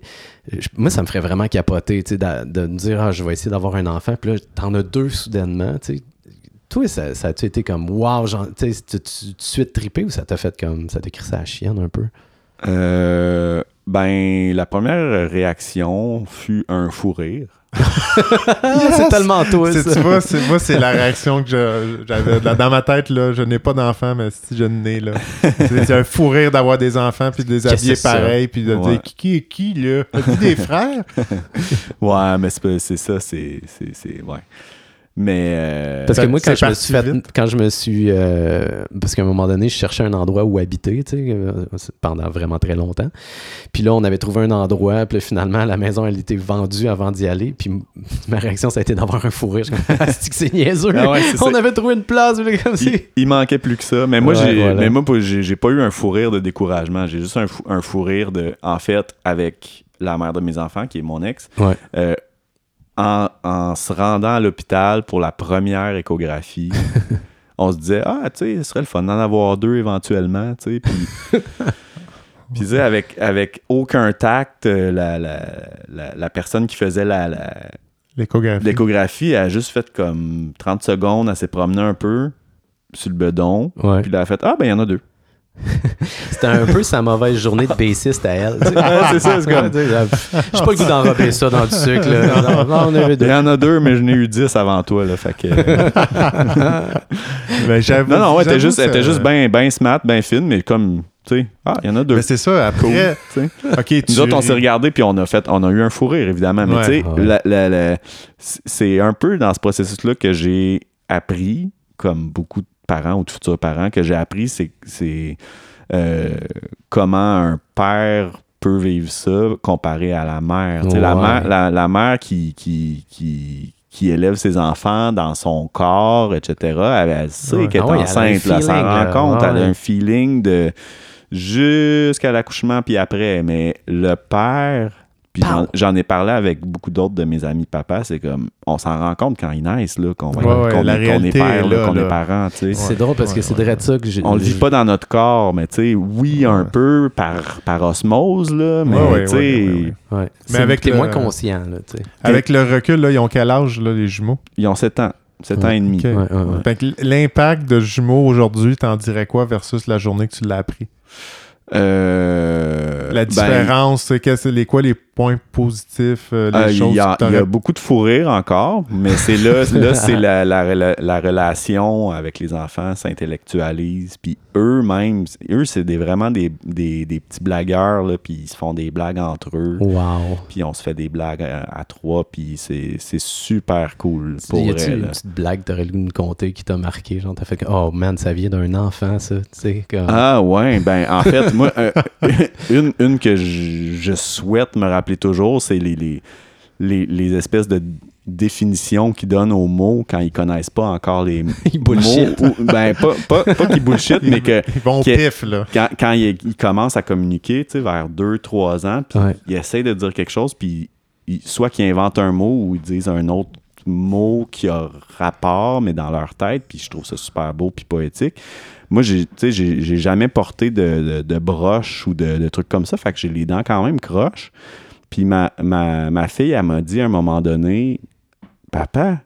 sais, moi, ça me ferait vraiment capoter, tu sais, de, de me dire, ah, je vais essayer d'avoir un enfant, puis là, t'en as deux soudainement, tu sais. Toi, ça, ça a-tu été comme, wow, genre, tu sais, tu suite trippé ou ça t'a fait comme, ça t'a écrit ça à la chienne un peu? Euh, Ben, la première réaction fut un fou rire. c'est tellement toi, C'est- ça. Tu vois, c'est- moi, c'est la réaction que je- j'avais. Dans ma tête, là, je n'ai pas d'enfant, mais si je n'ai, là. C'est c'est un fou rire d'avoir des enfants, puis de les habiller pareil, puis de Ouais. dire qui, qui est qui, là? As-tu des frères? Ouais, mais c'est ça, c'est. c'est- c'est- Ouais. Mais. euh, Parce que moi, quand je me suis fait, quand je me suis, euh, parce qu'à un moment donné, je cherchais un endroit où habiter, tu sais, euh, pendant vraiment très longtemps. Puis là, on avait trouvé un endroit, puis là, finalement, la maison, elle était vendue avant d'y aller. Puis ma réaction, ça a été d'avoir un fou rire. Je suis comme, Ah, c'est que c'est niaiseux. Ah ouais, on ça. avait trouvé une place, comme il, il manquait plus que ça. Mais moi, Ouais, j'ai, voilà. mais moi, pas- j'ai, j'ai pas eu un fou rire de découragement. J'ai juste un fou, un fou rire de. En fait, avec la mère de mes enfants, qui est mon ex, Ouais. euh, en, en se rendant à l'hôpital pour la première échographie, on se disait Ah, tu sais, ce serait le fun d'en avoir deux éventuellement, tu sais. Puis, puis tu avec, avec aucun tact, euh, la, la, la, la personne qui faisait la, L'échographie. a juste fait comme 30 secondes, elle s'est promenée un peu sur le bedon, Ouais. puis elle a fait Ah, ben il y en a deux. C'était un peu sa mauvaise journée de bassiste à elle. Ouais, c'est ça, c'est comme- J'ai pas le goût d'enrober ça dans du sucre. Là. Non, non, on avait Il y en a deux, mais je n'ai eu 10 avant toi, là. Fait que. J'avoue- non, non, ouais, t'es juste, elle était ça- juste bien ben smart, bien fine, mais comme, tu sais, ah, il y en a deux. Mais c'est ça, Cool, après. tu Nous autres, on s'est regardé puis on a fait, on a eu un fou rire, évidemment. Mais Ouais. tu sais, Ouais. c'est un peu dans ce processus-là que j'ai appris, comme beaucoup de parents ou de futurs parents, que j'ai appris, c'est euh, comment un père peut vivre ça comparé à la mère. La, mère la, la mère qui, qui, qui, qui élève ses enfants dans son corps, etc., elle, elle sait Ouais. qu'elle est Ah ouais, enceinte, là, elle s'en rend compte, elle a un feeling de jusqu'à l'accouchement puis après. Mais le père, puis j'en- ai parlé avec beaucoup d'autres de mes amis papas, c'est comme on s'en rend compte quand ils naissent là, qu'on va- Ouais, ouais, est, qu'on est réalité père, est là, là, qu'on est parent, tu sais. C'est drôle parce que Ouais, c'est de ça que j'ai. On le vit pas dans notre corps, mais tu sais, oui, un peu par, par osmose, là, mais Ouais, ouais, tu sais, ouais, ouais, ouais. Ouais. Mais avec t'es le- moins conscient, là, tu sais. Avec le recul, là, ils ont quel âge, là, les jumeaux? Ils ont 7 ans, 7 ans et demi. Ok. Ouais, ouais, ouais. Fait que l'impact de jumeaux aujourd'hui, t'en dirais quoi versus la journée que tu l'as appris? Euh, La ben, différence, c'est que c'est les quoi les points positifs, euh, les Euh, Il choses y, a- que il y a beaucoup de fou rire encore, mais c'est là, là c'est la, la, la relation avec les enfants s'intellectualise. Puis eux-mêmes, eux, c'est des, vraiment des, des, des petits blagueurs, là, puis ils se font des blagues entre eux. Wow. Puis on se fait des blagues à, à trois, puis c'est c'est super cool pour y vrai. une petite blague que t'aurais me conter qui t'a marqué? Genre, t'as fait que, oh man, ça vient d'un enfant, ça. Tu sais, comme. Ah ouais, ben en fait, moi, euh, une, une que je, je souhaite me rappeler toujours, c'est les, les, les, les espèces de définitions qu'ils donnent aux mots quand ils connaissent pas encore les Il bullshit. mots. ou- ben, pas, pas, pas qu'ils bullshit, mais que Ils vont pif, là. quand, quand ils, ils commencent à communiquer, tu sais, vers 2-3 ans, puis Ouais. ils essayent de dire quelque chose, puis ils- soit qu'ils inventent un mot ou ils disent un autre mot qui a rapport, mais dans leur tête, puis je trouve ça super beau puis poétique. Moi, j'ai, tu sais, j'ai, j'ai jamais porté de, de, de broche ou de, de trucs comme ça, fait que j'ai les dents quand même croches. Puis ma, ma, ma fille, elle m'a dit à un moment donné, « Papa,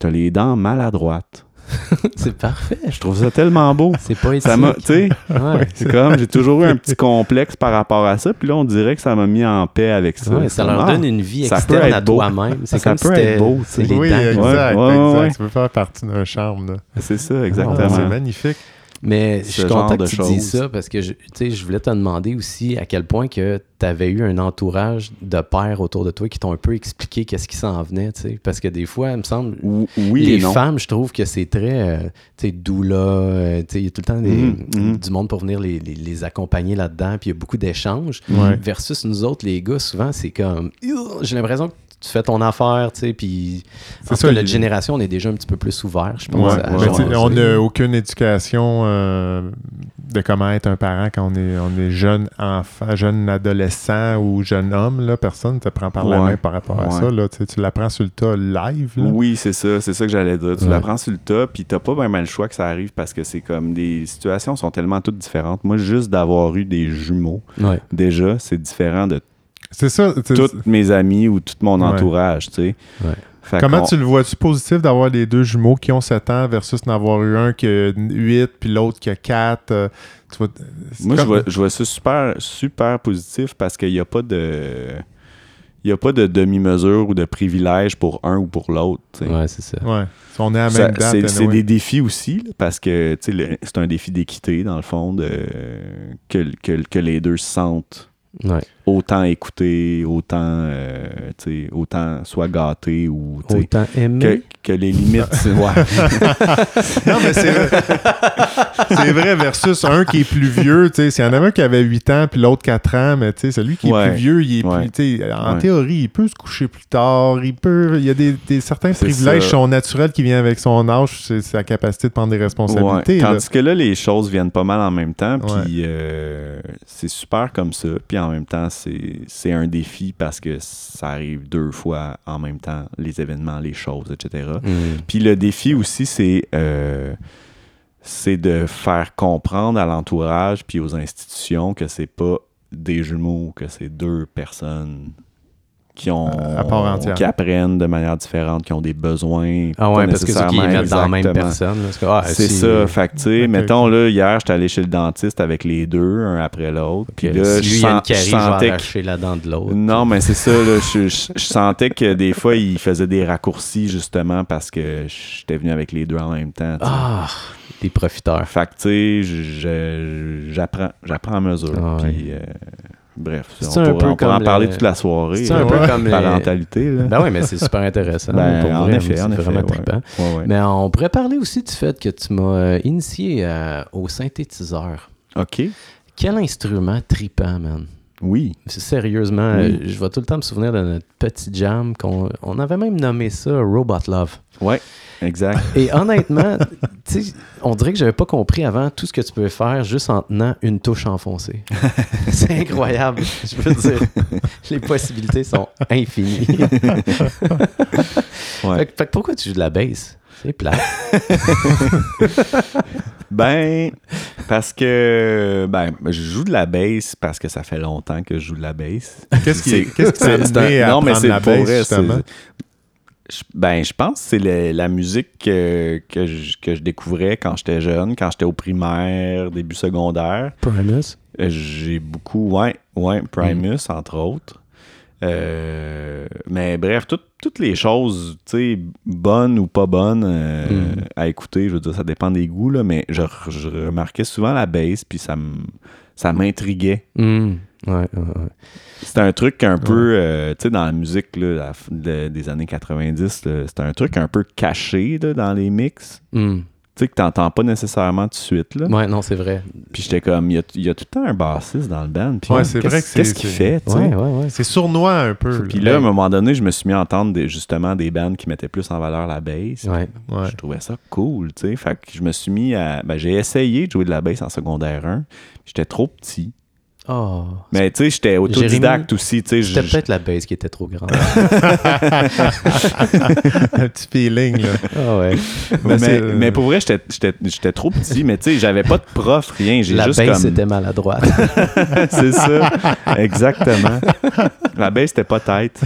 t'as les dents maladroites. c'est parfait. » Je trouve ça tellement beau. C'est pas Ça m'a, tu sais, Ouais. c'est comme, j'ai toujours eu un petit complexe par rapport à ça. Puis là, on dirait que ça m'a mis en paix avec ça. Ouais, ça leur Ah, donne une vie ça peut externe être à beau. toi-même. C'est Ça comme peut si être c'était- beau, tu c'est Oui, dents. exact, Ouais, ouais, exact. ouais. Ça peut faire partie d'un charme, là. C'est ça, Ah, exactement. c'est magnifique. Mais je suis content que tu choses. dises ça parce que je, je voulais te demander aussi à quel point que tu avais eu un entourage de pères autour de toi qui t'ont un peu expliqué qu'est-ce qui s'en venait. Parce que des fois, il me semble, oui les femmes, je trouve que c'est très euh, doula. euh, Il y a tout le temps des- Mhm, mhm. du monde pour venir les, les- les accompagner là-dedans. Puis il y a beaucoup d'échanges. Versus nous autres, les gars, souvent, c'est comme. J'ai l'impression que tu fais ton affaire, tu sais. Puis. C'est En ça, cas, notre il- génération, on est déjà un petit peu plus ouvert, je pense. Ouais, on n'a aucune éducation euh, de comment être un parent quand on est, on est jeune enfant, jeune adolescent ou jeune homme. Là, personne ne te prend par la main par rapport à ça. Là, tu l'apprends sur le tas live. Là. Oui, c'est ça, c'est ça que j'allais dire. Tu Ouais. l'apprends sur le tas, puis t'as pas vraiment le choix que ça arrive parce que c'est comme des situations sont tellement toutes différentes. Moi, juste d'avoir eu des jumeaux, Ouais. déjà, c'est différent de C'est ça. tous mes amis ou tout mon Ouais. entourage, tu sais. Ouais. Fait Comment tu le vois-tu positif d'avoir les deux jumeaux qui ont 7 ans versus d'en avoir eu un qui a 8 puis l'autre qui a 4? euh, tu vois, c'est Moi, je vois, je vois ça super, super positif parce qu'il n'y a pas de. Il n'y a pas de demi-mesure ou de privilège pour un ou pour l'autre. tu sais. Ouais, c'est ça. Ouais. Si on est à la même date, c'est anyway. des défis aussi, là, parce que tu sais, le- c'est un défi d'équité, dans le fond, de, que, que, que les deux se sentent Ouais. Autant écoutés, autant, euh, tu sais, autant soit gâtés ou Autant aimer. que, que les limites. ouais. Non, mais c'est vrai. c'est vrai versus un qui est plus vieux. tu sais, S'il y en avait un qui avait 8 ans puis l'autre 4 ans, mais tu sais, celui qui est Ouais. plus vieux, il est Ouais. plus, tu sais, en Ouais. théorie, il peut se coucher plus tard. Il peut. Il y a des, des- certains privilèges qui sont naturels qui viennent avec son âge, c'est sa capacité de prendre des responsabilités. Ouais. là. Tandis que là, les choses viennent pas mal en même temps, Ouais. puis euh, c'est super comme ça. Puis en même temps, c'est un défi parce que ça arrive deux fois en même temps, les événements, les choses, etc. Mm. Puis le défi aussi, c'est euh, c'est de faire comprendre à l'entourage puis aux institutions que c'est pas des jumeaux, que c'est deux personnes qui ont À part entière. qui apprennent de manière différente, qui ont des besoins. Ah pas ouais, parce que ceux qui mettent dans la même personne. c'est ah, C'est si- ça. Fait que, tu sais, Ok, mettons, là, hier, j'étais allé chez le dentiste avec les deux, un après l'autre. Puis là, si je, lui, il y a une sens- je carie, je vais sentais que. la dent de l'autre. Non, mais c'est ça, là. Je, je- je sentais que des fois, il faisait des raccourcis, justement, parce que j'étais venu avec les deux en même temps. Ah, des profiteurs. Fait que, tu sais, j'apprends, j'apprends à mesure. Ah ouais. Puis, euh, bref, C'est on un pourrait, peu on en parler le- toute la soirée. C'est un peu Ouais. comme les... Parentalité, là. Ben oui, mais c'est super intéressant. Ben, pour en vrai, effet, c'est en effet, vraiment ouais. trippant. Ouais, ouais. Mais on pourrait parler aussi du fait que tu m'as euh, initié euh, au synthétiseur. OK. Quel instrument trippant, man? Oui. Sérieusement, Oui. euh, je vais tout le temps me souvenir de notre petit jam qu'on on avait même nommé ça Robot Love. Ouais, exact. Et honnêtement, tu sais, on dirait que j'avais pas compris avant tout ce que tu peux faire juste en tenant une touche enfoncée. C'est incroyable. Je veux dire, les possibilités sont infinies. Ouais. Fait, pourquoi tu joues de la bass? C'est plat. Ben, parce que ben, je joue de la bass parce que ça fait longtemps que je joue de la bass. Qu'est-ce qui C'est- qu'est-ce qui t'a non, mais prendre c'est la pour bass, vrai, justement? ben, je pense que c'est le- la musique que, que, je, que je découvrais quand j'étais jeune, quand j'étais au primaire, début secondaire. Primus? Euh, J'ai beaucoup, ouais, ouais, Primus, Mm. entre autres. Euh, mais bref, tout- toutes les choses, tu sais, bonnes ou pas bonnes euh, Mm. à écouter, je veux dire, ça dépend des goûts, là, mais je, je remarquais souvent la bass, puis ça m'intriguait. Ouais, ouais, ouais. C'était un truc un peu, euh, tu sais, dans la musique là, la f- de- des années 90, là, c'était un truc un peu caché là, dans les mix. Hmm. Tu sais, que t'entends pas nécessairement tout de suite. Là. Ouais, non, c'est vrai. Puis j'étais comme, il y a, il y a tout le temps un bassiste dans le band. Puis Ouais, c'est qu'est-ce- vrai que c'est- Qu'est-ce qu'il fait, tu sais? Ouais, ouais, ouais. C'est sournois un peu. Puis là, à un moment donné, je me suis mis à entendre des- justement des bands qui mettaient plus en valeur la bass. Ouais. Ouais. Je trouvais ça cool, tu sais. Fait que je me suis mis à. Ben, j'ai essayé de jouer de la bass en secondaire 1. J'étais trop petit. Oh. Mais tu sais, j'étais autodidacte aussi, tu sais. C'était peut-être la base qui était trop grande. un petit feeling, là. Ah ouais. Mais, pour vrai, j'étais- j'étais j'étais trop petit, mais tu sais, j'avais pas de prof, rien. J'ai La juste base comme. était maladroite. c'est ça. Exactement. La baisse c'était pas tête.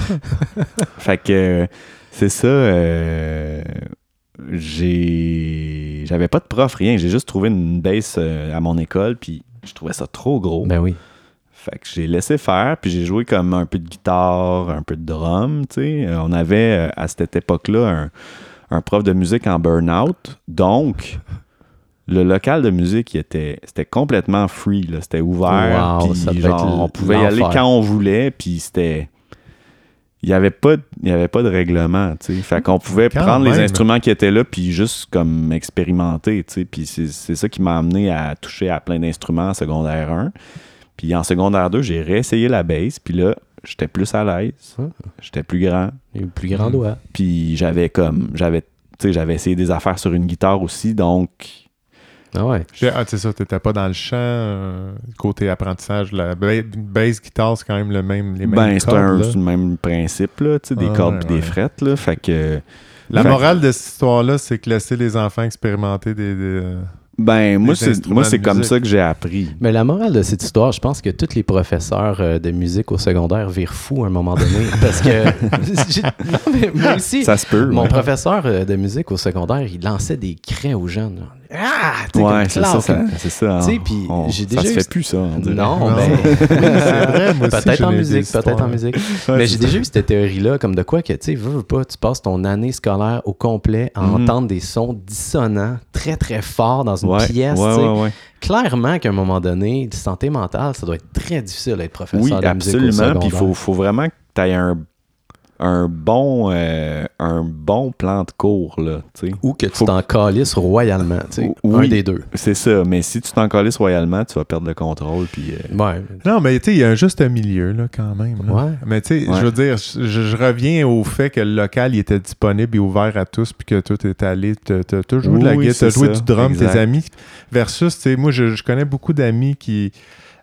Fait que c'est ça. euh, j'ai j'avais pas de prof rien j'ai juste trouvé une baisse euh, à mon école puis je trouvais ça trop gros. Ben oui. fait que j'ai laissé faire puis j'ai joué comme un peu de guitare un peu de drum tu sais. Euh, on avait euh, à cette époque là un, un prof de musique en burn-out. Donc le local de musique il était c'était complètement free là. C'était ouvert Wow, puis genre, on pouvait y aller quand on voulait puis c'était il n'y avait pas de- il y avait pas de règlement tu sais. Fait qu'on pouvait Quand prendre les instruments qui étaient là puis juste comme expérimenter tu sais. Puis c'est c'est ça qui m'a amené à toucher à plein d'instruments en secondaire 1 puis en secondaire 2 j'ai réessayé la bass puis là j'étais plus à l'aise. Ah. j'étais plus grand. Plus grand doigt. puis j'avais comme j'avais tu sais j'avais essayé des affaires sur une guitare aussi donc Ah ouais. Ah, c'est ça, t'étais pas dans le champ, euh, côté apprentissage. La ba- bass guitare, c'est quand même le même, les mêmes ben c'est le même principe là tu sais des Ah, cordes ouais, puis des frettes là fait que La Fait- morale de cette histoire-là, c'est que laisser les enfants expérimenter des, des, Ben, moi, c'est, moi, c'est comme ça que j'ai appris. Mais la morale de cette histoire, je pense que tous les professeurs euh, de musique au secondaire virent fous à un moment donné. parce que. non, mais moi aussi. Ça se peut. Mon ouais. professeur euh, de musique au secondaire, il lançait des craies aux jeunes. genre. Ah! Ouais, comme c'est ça, ça- comme- c'est ça. Tu sais, hein. puis j'ai ça déjà se eu fait plus, ça. on dirait. Non, Non. ben. Oui, c'est vrai, moi aussi, Peut-être en musique, peut-être histoires. en musique. Ouais, mais j'ai déjà eu cette théorie-là, comme de quoi que, tu sais, veux, veux pas, tu passes ton année scolaire au complet à Mhm. entendre des sons dissonants très, très forts dans une Ouais, pièce. ouais, tu sais. ouais, ouais. Clairement qu'à un moment donné, de santé mentale, ça doit être très difficile d'être professeur Oui, de musique au absolument. Puis il faut, faut vraiment que tu aies un, un, bon, euh, un bon plan de cours, là, tu sais. Ou que tu t'en calisses royalement, tu sais. Oui. Un des deux. C'est ça, mais si tu t'en calisses royalement, tu vas perdre le contrôle. Puis, euh, Ouais. Non, mais tu sais, il y a un juste milieu, là, quand même. là. Ouais. Mais tu sais, Ouais. je veux dire, je, je reviens au fait que le local, il était disponible et ouvert à tous, puis que toi, t'es allé, t'as joué de la Oui, guitare, t'as c'est joué ça, du drum, exact. tes amis, versus, tu sais, moi, je, je connais beaucoup d'amis qui,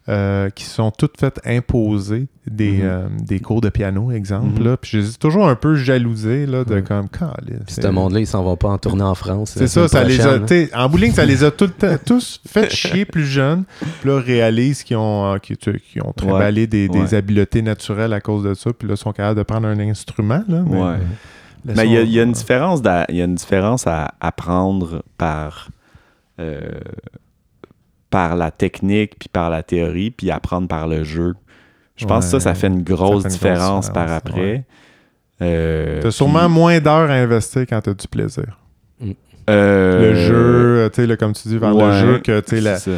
euh, qui sont toutes faites imposer des, Mhm. euh, des cours de piano, exemple, Mhm. là, puis je les ai toujours un peu jalousé, là, de Ouais. comme, Calais, Puis ce monde-là, ils s'en vont pas en tournée en France. c'est ça, ça les a, en bowling, ça les a tout le temps, tous fait chier plus jeunes. Puis là, réalisent qu'ils ont, euh, qu'ils ont trimballé des, des ouais. habiletés naturelles à cause de ça. Puis là, ils sont capables de prendre un instrument. Là, mais, ouais. là, Mais il y, a- y une différence il y a une différence à apprendre par euh, par la technique puis par la théorie puis apprendre par le jeu. Je pense que ça, ça fait une grosse Ça fait une grosse différence par après. ouais. Euh, T'as sûrement puis, moins d'heures à investir quand t'as du plaisir. euh, le jeu, tu sais, là, comme tu dis, vers le jeu, que tu sais, la- ça.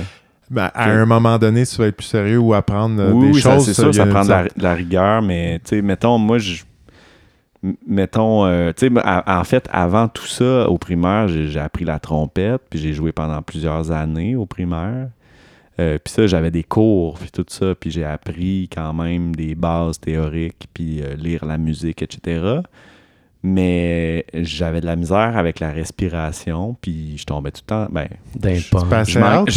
ben, à un moment donné, tu vas être plus sérieux ou apprendre euh, Oui, des oui, ça, choses. c'est sûr, ça a prend de la, la rigueur, mais tu sais, mettons, moi, je. Mettons, euh, tu sais, en fait, avant tout ça, au primaire, j'ai j'ai appris la trompette, puis j'ai joué pendant plusieurs années au primaire. Euh, puis ça, j'avais des cours, puis tout ça, puis j'ai appris quand même des bases théoriques, puis euh, lire la musique, etc. Mais j'avais de la misère avec la respiration, puis je tombais tout le temps. Ben, D'un je- passes- je, manquais-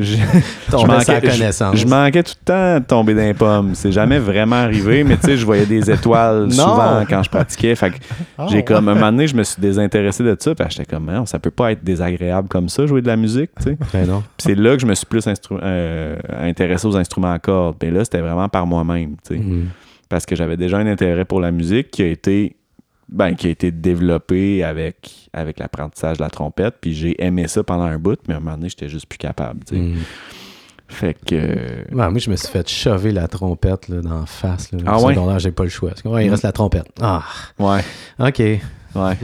je- connaissance. je manquais tout le temps de tomber dans les pommes. C'est jamais vraiment arrivé, mais tu sais, je voyais des étoiles souvent quand je pratiquais. Fait que Ah, j'ai ouais. comme, un moment donné, je me suis désintéressé de ça. Puis j'étais comme, non, ça peut pas être désagréable comme ça, jouer de la musique, tu sais. Ben non. Puis c'est là que je me suis plus euh, intéressé aux instruments à cordes. Puis là, c'était vraiment par moi-même, tu sais. Mhm. Parce que j'avais déjà un intérêt pour la musique qui a été, ben, qui a été développé avec, avec l'apprentissage de la trompette. Puis j'ai aimé ça pendant un bout, mais à un moment donné, j'étais juste plus capable. Mhm. Fait que... Ouais, moi, je me suis fait chover la trompette là, dans la face. Là. Ah ouais? j'ai pas le choix. Parce que, ouais, il reste la trompette. Ah, Ouais, OK. Ouais.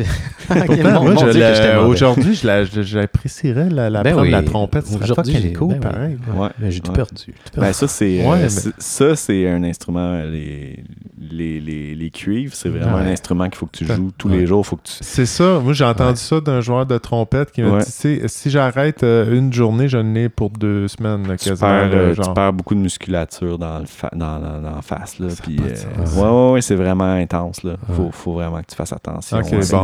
Aujourd'hui, je la- je- j'apprécierais la, la Ben prendre oui. la trompette. C'est Aujourd'hui, fucking j'ai- cool, ben pareil. Ouais. Mais j'ai tout Ouais. perdu. Tout perdu. Ben ça, c'est Ouais, euh, mais- c'est- ça, c'est un instrument, les, les, les, les cuivres, c'est vraiment Ouais. un instrument qu'il faut que tu joues tous Ouais. les jours. Faut que tu... C'est ça. Moi, j'ai entendu Ouais. ça d'un joueur de trompette qui m'a Ouais. dit si, j'arrête euh, une journée, je n'ai pour deux semaines. là, Tu perds, là, euh, genre. tu perds beaucoup de musculature dans, le fa- dans, dans, dans la face. Là, puis, euh, ouais, ouais, c'est vraiment intense. Là. Faut, vraiment que tu fasses attention je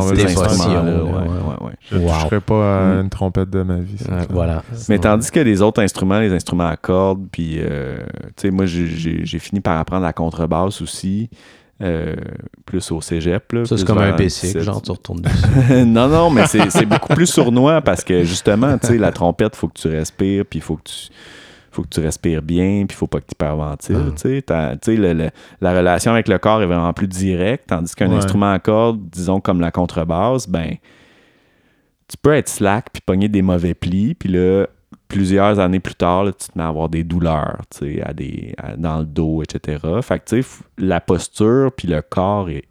ne pas à Mm. une trompette de ma vie. voilà. Mais tandis que les autres instruments, les instruments à cordes, puis, euh, tu sais, moi, j'ai- fini par apprendre la contrebasse aussi, euh, plus au cégep. Là, Ça, c'est comme un 17. genre tu retournes dessus. non, non, mais c'est beaucoup plus sournois parce que justement, tu sais, la trompette, faut que tu respires, puis il faut que tu faut que tu respires bien, puis il faut pas que tu hyperventiles, Ah. tu sais. Le- le- la relation avec le corps est vraiment plus directe, tandis qu'un Ouais. instrument à cordes, disons comme la contrebasse, ben, tu peux être slack puis pogner des mauvais plis, puis là, plusieurs années plus tard, là, tu te mets à avoir des douleurs, tu sais, à des, à- dans le dos, etc. Fait que, tu sais, la posture puis le corps est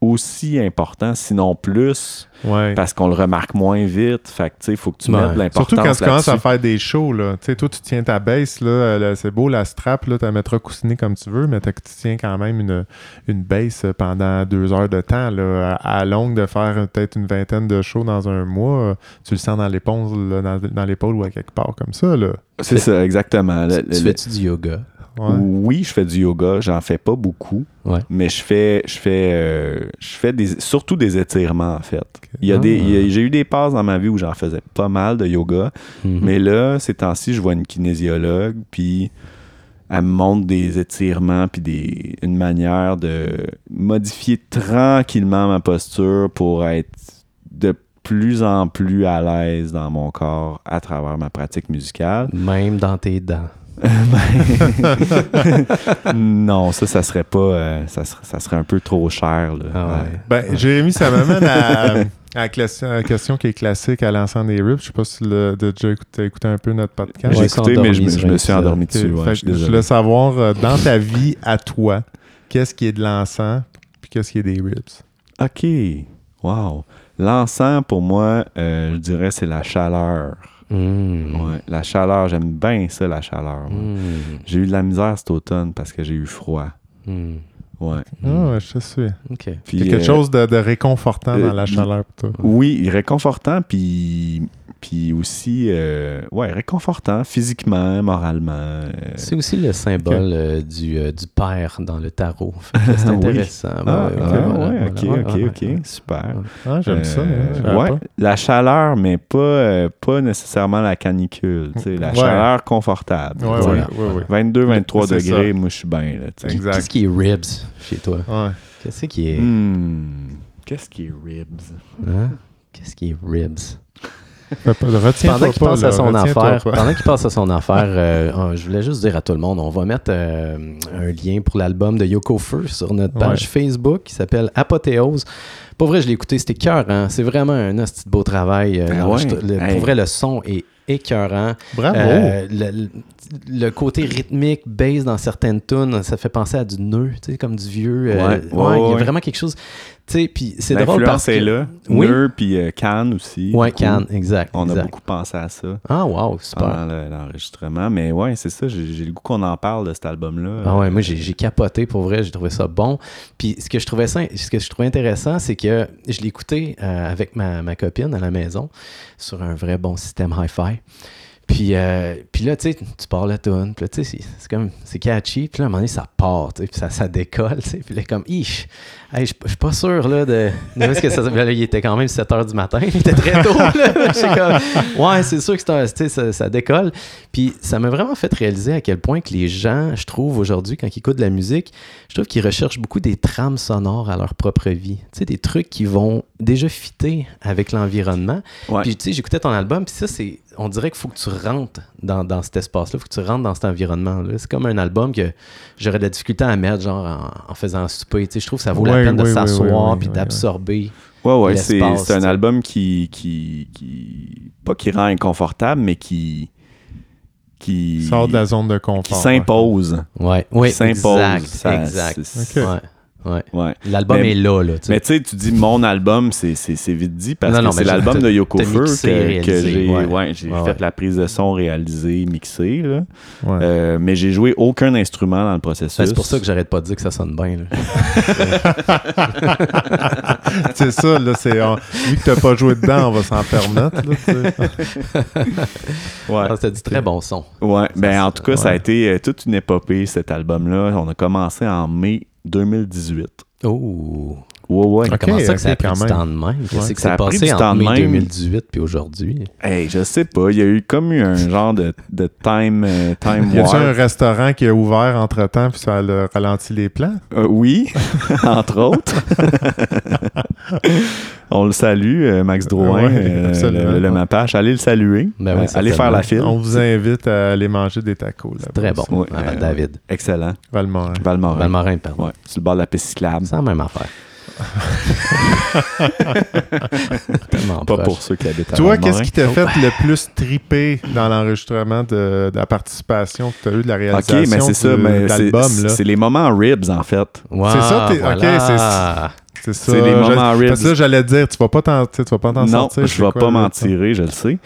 aussi important, sinon plus, Ouais. parce qu'on le remarque moins vite. Fait que, tu sais, il faut que tu Ouais. mettes de l'importance Surtout quand tu commences à faire des shows, là. Tu sais, toi, tu tiens ta baisse, là. euh, c'est beau, la strap, là. Tu la mettras coussinée comme tu veux, mais tu tiens quand même une, une baisse pendant deux heures de temps, là. À, à longue de faire peut-être une vingtaine de shows dans un mois, tu le sens dans l'épaule, dans, dans l'épaule ou à quelque part comme ça, là. C'est ça, exactement. Le- Tu- le- Tu fais-tu du yoga? Ouais. Oui, je fais du yoga, j'en fais pas beaucoup, Ouais. mais je fais, je fais, euh, je fais des, surtout des étirements en fait. Il y a Ah. des, j'ai eu des passes dans ma vie où j'en faisais pas mal de yoga, Mhm. mais là, ces temps-ci, je vois une kinésiologue, puis elle me montre des étirements, puis des, une manière de modifier tranquillement ma posture pour être de plus en plus à l'aise dans mon corps à travers ma pratique musicale. Même dans tes dents. non, ça, ça serait pas. euh, ça, serait, ça serait un peu trop cher. Là. Ah ouais. Ouais. Ben, Jérémy, ça m'amène à, à la question, à la question qui est classique à l'ensemble des rips. Je sais pas si tu l'as déjà écouté, un peu notre podcast. J'ai écouté, mais je, me- je suis endormi dessus. ouais, fait je voulais savoir, euh, dans ta vie à toi, qu'est-ce qui est de l'encens puis qu'est-ce qui est des ribs? OK. Wow. L'encens, pour moi, euh, je dirais, c'est la chaleur. Mm. Ouais, la chaleur, j'aime bien ça, la chaleur. moi. Mm. J'ai eu de la misère cet automne parce que j'ai eu froid. Mm. Ouais. Ah, ouais, je te suis. OK. Puis, Il y a quelque euh, chose de, de réconfortant euh, dans la chaleur pour toi. Oui, réconfortant, puis, puis aussi, euh, ouais, réconfortant physiquement, moralement. euh, C'est aussi le symbole euh, du, euh, du père dans le tarot. C'est Oui. intéressant. Ah, Ouais, ah, ouais, voilà, ok, ouais, ok, ouais, ok, ouais. super. Ah, j'aime ça. Euh, hein, ouais, pas. la chaleur, mais pas, euh, pas nécessairement la canicule. tu sais, La Ouais. chaleur confortable. Ouais, tu sais. ouais, Voilà. ouais, ouais. 22, 23 C'est degrés, ça. moi je suis bien. là, tu sais. Exact. Qu'est-ce qui est ribs chez toi? Ouais. Qu'est-ce qui est... Hmm, Qu'est-ce qui est ribs? Hein? Qu'est-ce qui est ribs? Pendant qu'il pas, pense là, à son affaire, pendant qu'il pense à son affaire, euh, euh, je voulais juste dire à tout le monde, on va mettre euh, un lien pour l'album de Yoko Fur sur notre page Facebook qui s'appelle Apothéose. Pour vrai, je l'ai écouté, c'était écœurant. C'est vraiment un de beau travail. euh, Ah le- Hey. Pour vrai, le son est écœurant. Bravo. Euh, le, côté rythmique, bass dans certaines tunes, ça fait penser à du nœud, tu sais, comme du vieux. euh, Ouais, ouais, il y a ouais. vraiment quelque chose. Tu sais, puis c'est drôle parce que. est là. Oui. Nœud, puis euh, Cannes aussi. Ouais. Cannes, exact. On a beaucoup pensé à ça Ah, wow, super. pendant le- l'enregistrement. Mais ouais, c'est ça, j'ai le goût qu'on en parle de cet album-là. Ah ouais, moi j'ai capoté pour vrai, j'ai trouvé ça bon. Puis ce que je trouvais ça, ce que je trouvais intéressant, c'est que je l'ai écouté euh, avec ma, ma copine à la maison sur un vrai bon système hi-fi. Puis, euh, puis là, tu sais, tu pars la tune, puis là, tu sais, c'est- comme, c'est catchy, puis là, à un moment donné, ça part, tu sais, puis ça, ça décolle, tu sais, puis là, comme, ish, hey, je suis pas sûr, là, de, de que ça, ben là, il était quand même 7 h du matin, il était très tôt, là, comme, ouais, c'est sûr que c'est un- tu sais, ça, ça décolle, puis ça m'a vraiment fait réaliser à quel point que les gens, je trouve, aujourd'hui, quand ils écoutent de la musique, je trouve qu'ils recherchent beaucoup des trames sonores à leur propre vie, tu sais, des trucs qui vont déjà fitter avec l'environnement, Ouais. puis tu sais, j'écoutais ton album, puis ça, c'est. On dirait qu'il faut que tu rentres dans, dans cet espace-là, il faut que tu rentres dans cet environnement-là. C'est comme un album que j'aurais de la difficulté à mettre, genre, en, en faisant un souper. Tu sais, je trouve que ça vaut Ouais, la peine de ouais, ouais, s'asseoir ouais, puis ouais, d'absorber. Ouais, ouais, c'est un album qui, qui, qui. Pas qui rend inconfortable, mais qui. Qui. Sors de la zone de qui confort. s'impose. Ouais, oui, Qui s'impose. exact, Ça- exact. Ouais. L'album est là, là. Mais tu sais, tu dis mon album, c'est vite dit parce Non, que c'est l'album de Yoko Fur que, que j'ai ouais. ouais, j'ai Ouais, fait ouais. la prise de son réalisée, mixée. Là. Ouais. Euh, mais j'ai joué aucun instrument dans le processus. Ben, c'est pour ça que j'arrête pas de dire que ça sonne bien. c'est ça, là, c'est, on- vu que t'as pas joué dedans, on va s'en permettre. Là. Ouais. Ah, C'était du très bon son. Ouais, ben Ça, en tout cas, ça a été euh, toute une épopée, cet album-là. On a commencé en mai 2018. Oh! Ouais, ouais. Ok, Comment ça que ça a pris quand du même. temps de même? Qu'est-ce Ouais. que Ça a passé du temps entre de mai même. 2018 puis aujourd'hui? Hey, je sais pas, il y a eu comme eu un genre de, de time, euh, time Y a-tu un restaurant qui a ouvert entre temps puis ça a ralenti les plans? Euh, oui, entre autres. On le salue, euh, Max Drouin, Ouais, euh, le, le Mapache. Allez le saluer. Ben oui, allez faire la file. On vous invite à aller manger des tacos. Là Très bon, Ouais, Ah, euh, David. Excellent. Valmorin. Valmorin. Valmorin, pardon. Ouais, sur le bord de la piste cyclable. C'est la même affaire. Tellement Pas proche. pour ceux qui habitent à Toi, qu'est-ce qui t'a fait le plus triper dans l'enregistrement de, de la participation que tu as eu de la Ok, réalisation mais c'est ça, mais de c'est- l'album? là? c'est les moments ribs en fait. Wow, C'est ça, ok. C'est ça. c'est les Je- moments ribs. Parce que là, j'allais te dire, tu vas pas t'en, tu vas pas t'en Non, sortir. je c'est vais pas m'en ça? tirer, je le sais.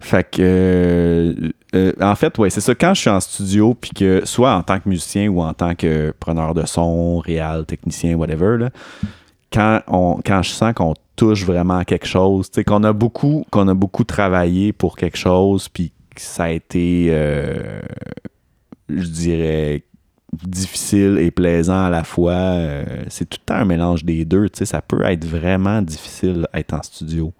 Fait que, euh, euh, en fait, ouais, c'est ça. Quand je suis en studio, puis que soit en tant que musicien ou en tant que preneur de son, réal, technicien, whatever, là, quand, on, quand je sens qu'on touche vraiment à quelque chose, qu'on a beaucoup, qu'on a beaucoup travaillé pour quelque chose, puis ça a été, euh, je dirais, difficile et plaisant à la fois. c'est tout le temps un mélange des deux. Ça peut être vraiment difficile être en studio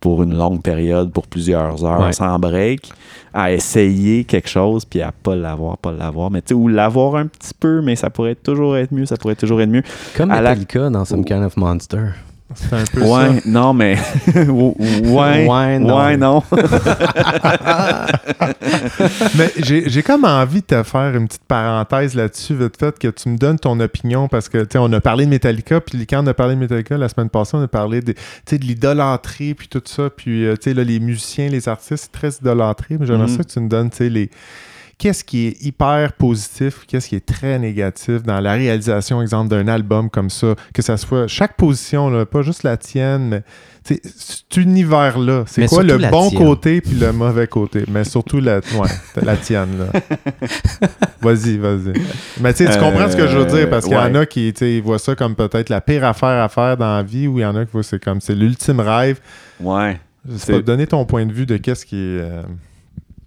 pour une longue période, pour plusieurs heures, Ouais. sans break, à essayer quelque chose, puis à pas l'avoir, pas l'avoir. Mais tu sais, ou l'avoir un petit peu, mais ça pourrait toujours être mieux, ça pourrait toujours être mieux. Comme À la- Metallica dans Some Kind of Monster. C'est un peu Ouais, non, mais. ouais, Ouais, non. Ouais, non. ça. Mais j'ai j'ai comme envie de te faire une petite parenthèse là-dessus, vite fait, que tu me donnes ton opinion, parce que, tu sais, on a parlé de Metallica, puis quand on a parlé de Metallica, la semaine passée, on a parlé de, tu sais, de l'idolâtrie, puis tout ça, puis, euh, tu sais, là, les musiciens, les artistes, c'est très idolâtré, mais j'aimerais Mhm. ça que tu me donnes, tu sais, les... Qu'est-ce qui est hyper positif, qu'est-ce qui est très négatif dans la réalisation, exemple, d'un album comme ça, que ça soit chaque position, là, pas juste la tienne, mais cet univers-là, c'est quoi le bon tienne. côté puis le mauvais côté, mais surtout la, ouais, la tienne, là. vas-y, vas-y. Mais tu sais, tu comprends ce que je veux dire, parce qu'il y en Euh, a qui, voient ça comme peut-être la pire affaire à faire dans la vie, ou il y en a qui voient c'est comme, c'est l'ultime rêve. Ouais. Je sais C'est- pas, donner ton point de vue de qu'est-ce qui est... euh,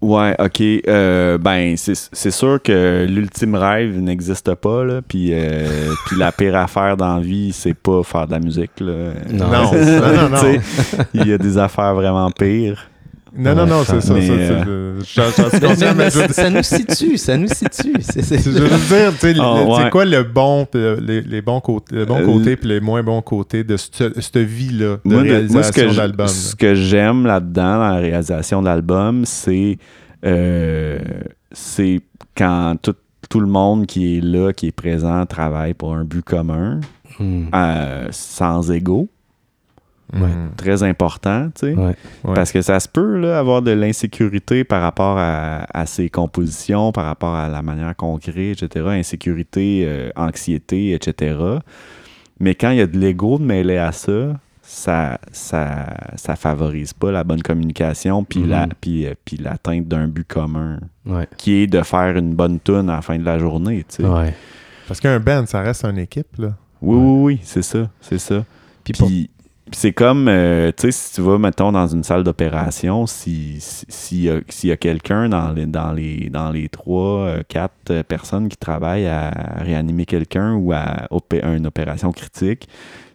Ouais, ok. Euh, ben, c'est sûr que l'ultime rêve n'existe pas, là. Puis, euh, puis la pire affaire dans la vie, c'est pas faire de la musique, là. Non. Non, non, non. Il y a des affaires vraiment pires. Non, non, non, c'est ça, mais, ça, euh, nous situe, ça nous situe. C'est- c'est- Je veux dire, tu sais, Ah, ouais. quoi le bon, le- les, les bons côtés, le bon Euh, côté puis les moins bons côtés de cette, cette vie-là de Moi, de- réalisation moi, ce que, je- ce que j'aime là-dedans, dans la réalisation de l'album, c'est euh, c'est quand tout, tout le monde qui est là, qui est présent, travaille pour un but commun, Hmm. euh, sans ego. Ouais. Mm. Très important, tu sais. Ouais. Ouais. Parce que ça se peut là, avoir de l'insécurité par rapport à, à ses compositions, par rapport à la manière qu'on crée, etc. Insécurité, euh, anxiété, etc. Mais quand il y a de l'ego de mêler à ça, ça, ça, ça favorise pas la bonne communication puis la- puis, euh, puis l'atteinte d'un but commun, Ouais. qui est de faire une bonne tune à la fin de la journée. tu sais. Ouais. Parce qu'un band, ça reste une équipe, là. Oui, oui, oui, c'est ça, c'est ça. Puis pour- Puis puis c'est comme, euh, tu sais, si tu vas, mettons, dans une salle d'opération, si- si- s'il y a, s'il quelqu'un dans les, dans, les, dans les trois, euh, quatre euh, personnes qui travaillent à réanimer quelqu'un ou à une opération critique,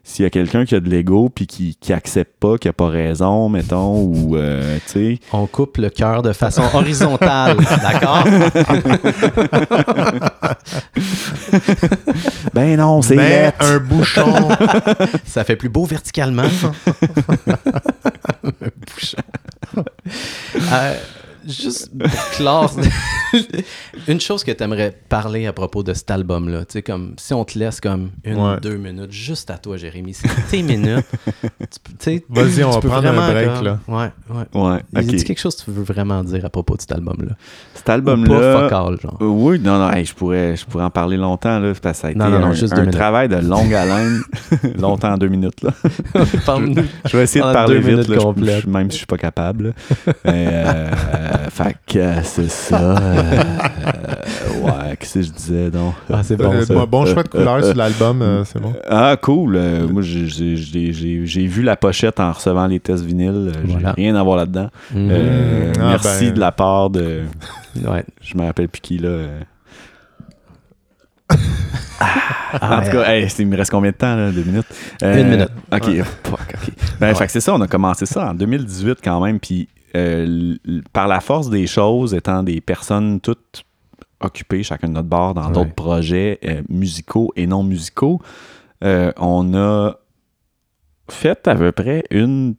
s'il y a quelqu'un qui a de l'ego puis qui, qui accepte pas, qui a pas raison, mettons, ou, euh, tu sais, On coupe le cœur de façon horizontale, d'accord? ben non, c'est Mais lettre. un bouchon. Ça fait plus beau verticalement. Un bouchon. Euh, juste pour clore, une chose que tu aimerais parler à propos de cet album-là, tu sais, comme si on te laisse comme une ou Ouais. deux minutes juste à toi, Jérémy, c'est tes minutes. Tu Vas-y, on va prendre un vraiment break, comme- là. Ouais, ouais. Ouais, Y a-t-il ok. quelque chose que tu veux vraiment dire à propos de cet album-là? Cet Ou pas album-là. fuck all, genre. Euh, Oui, non, non, hey, je, pourrais, je pourrais en parler longtemps, là, parce que ça a été Non, non, non, un, juste travail de longue haleine. longtemps, deux minutes, là. Je vais essayer de En parler vite, là, je- complètes. je- même si je suis pas capable. là. Mais, euh, fait que euh, c'est ça. euh, euh, ouais, qu'est-ce que je disais, donc? Ah, c'est bon, Euh, ça. bon, bon choix de couleur sur l'album, euh, c'est bon. Ah, cool. Euh, moi, j'ai- j'ai j'ai- j'ai- j'ai vu la pochette en recevant les tests vinyles. Euh, J'ai Voilà. rien à voir là-dedans. Mhm. Euh, Ah, merci ben. de la part de... Ouais. Je me rappelle plus qui, là. euh. Ah, en tout cas, hey, il me reste combien de temps, là? Deux minutes? Euh, Une minute. OK. fuck, OK. Ben, fait que c'est ça, on a commencé ça en 2018 quand même, puis euh, par la force des choses, étant des personnes toutes occupées, chacun de notre bord, dans Ouais. d'autres projets euh, musicaux et non musicaux, euh, on a fait à peu près une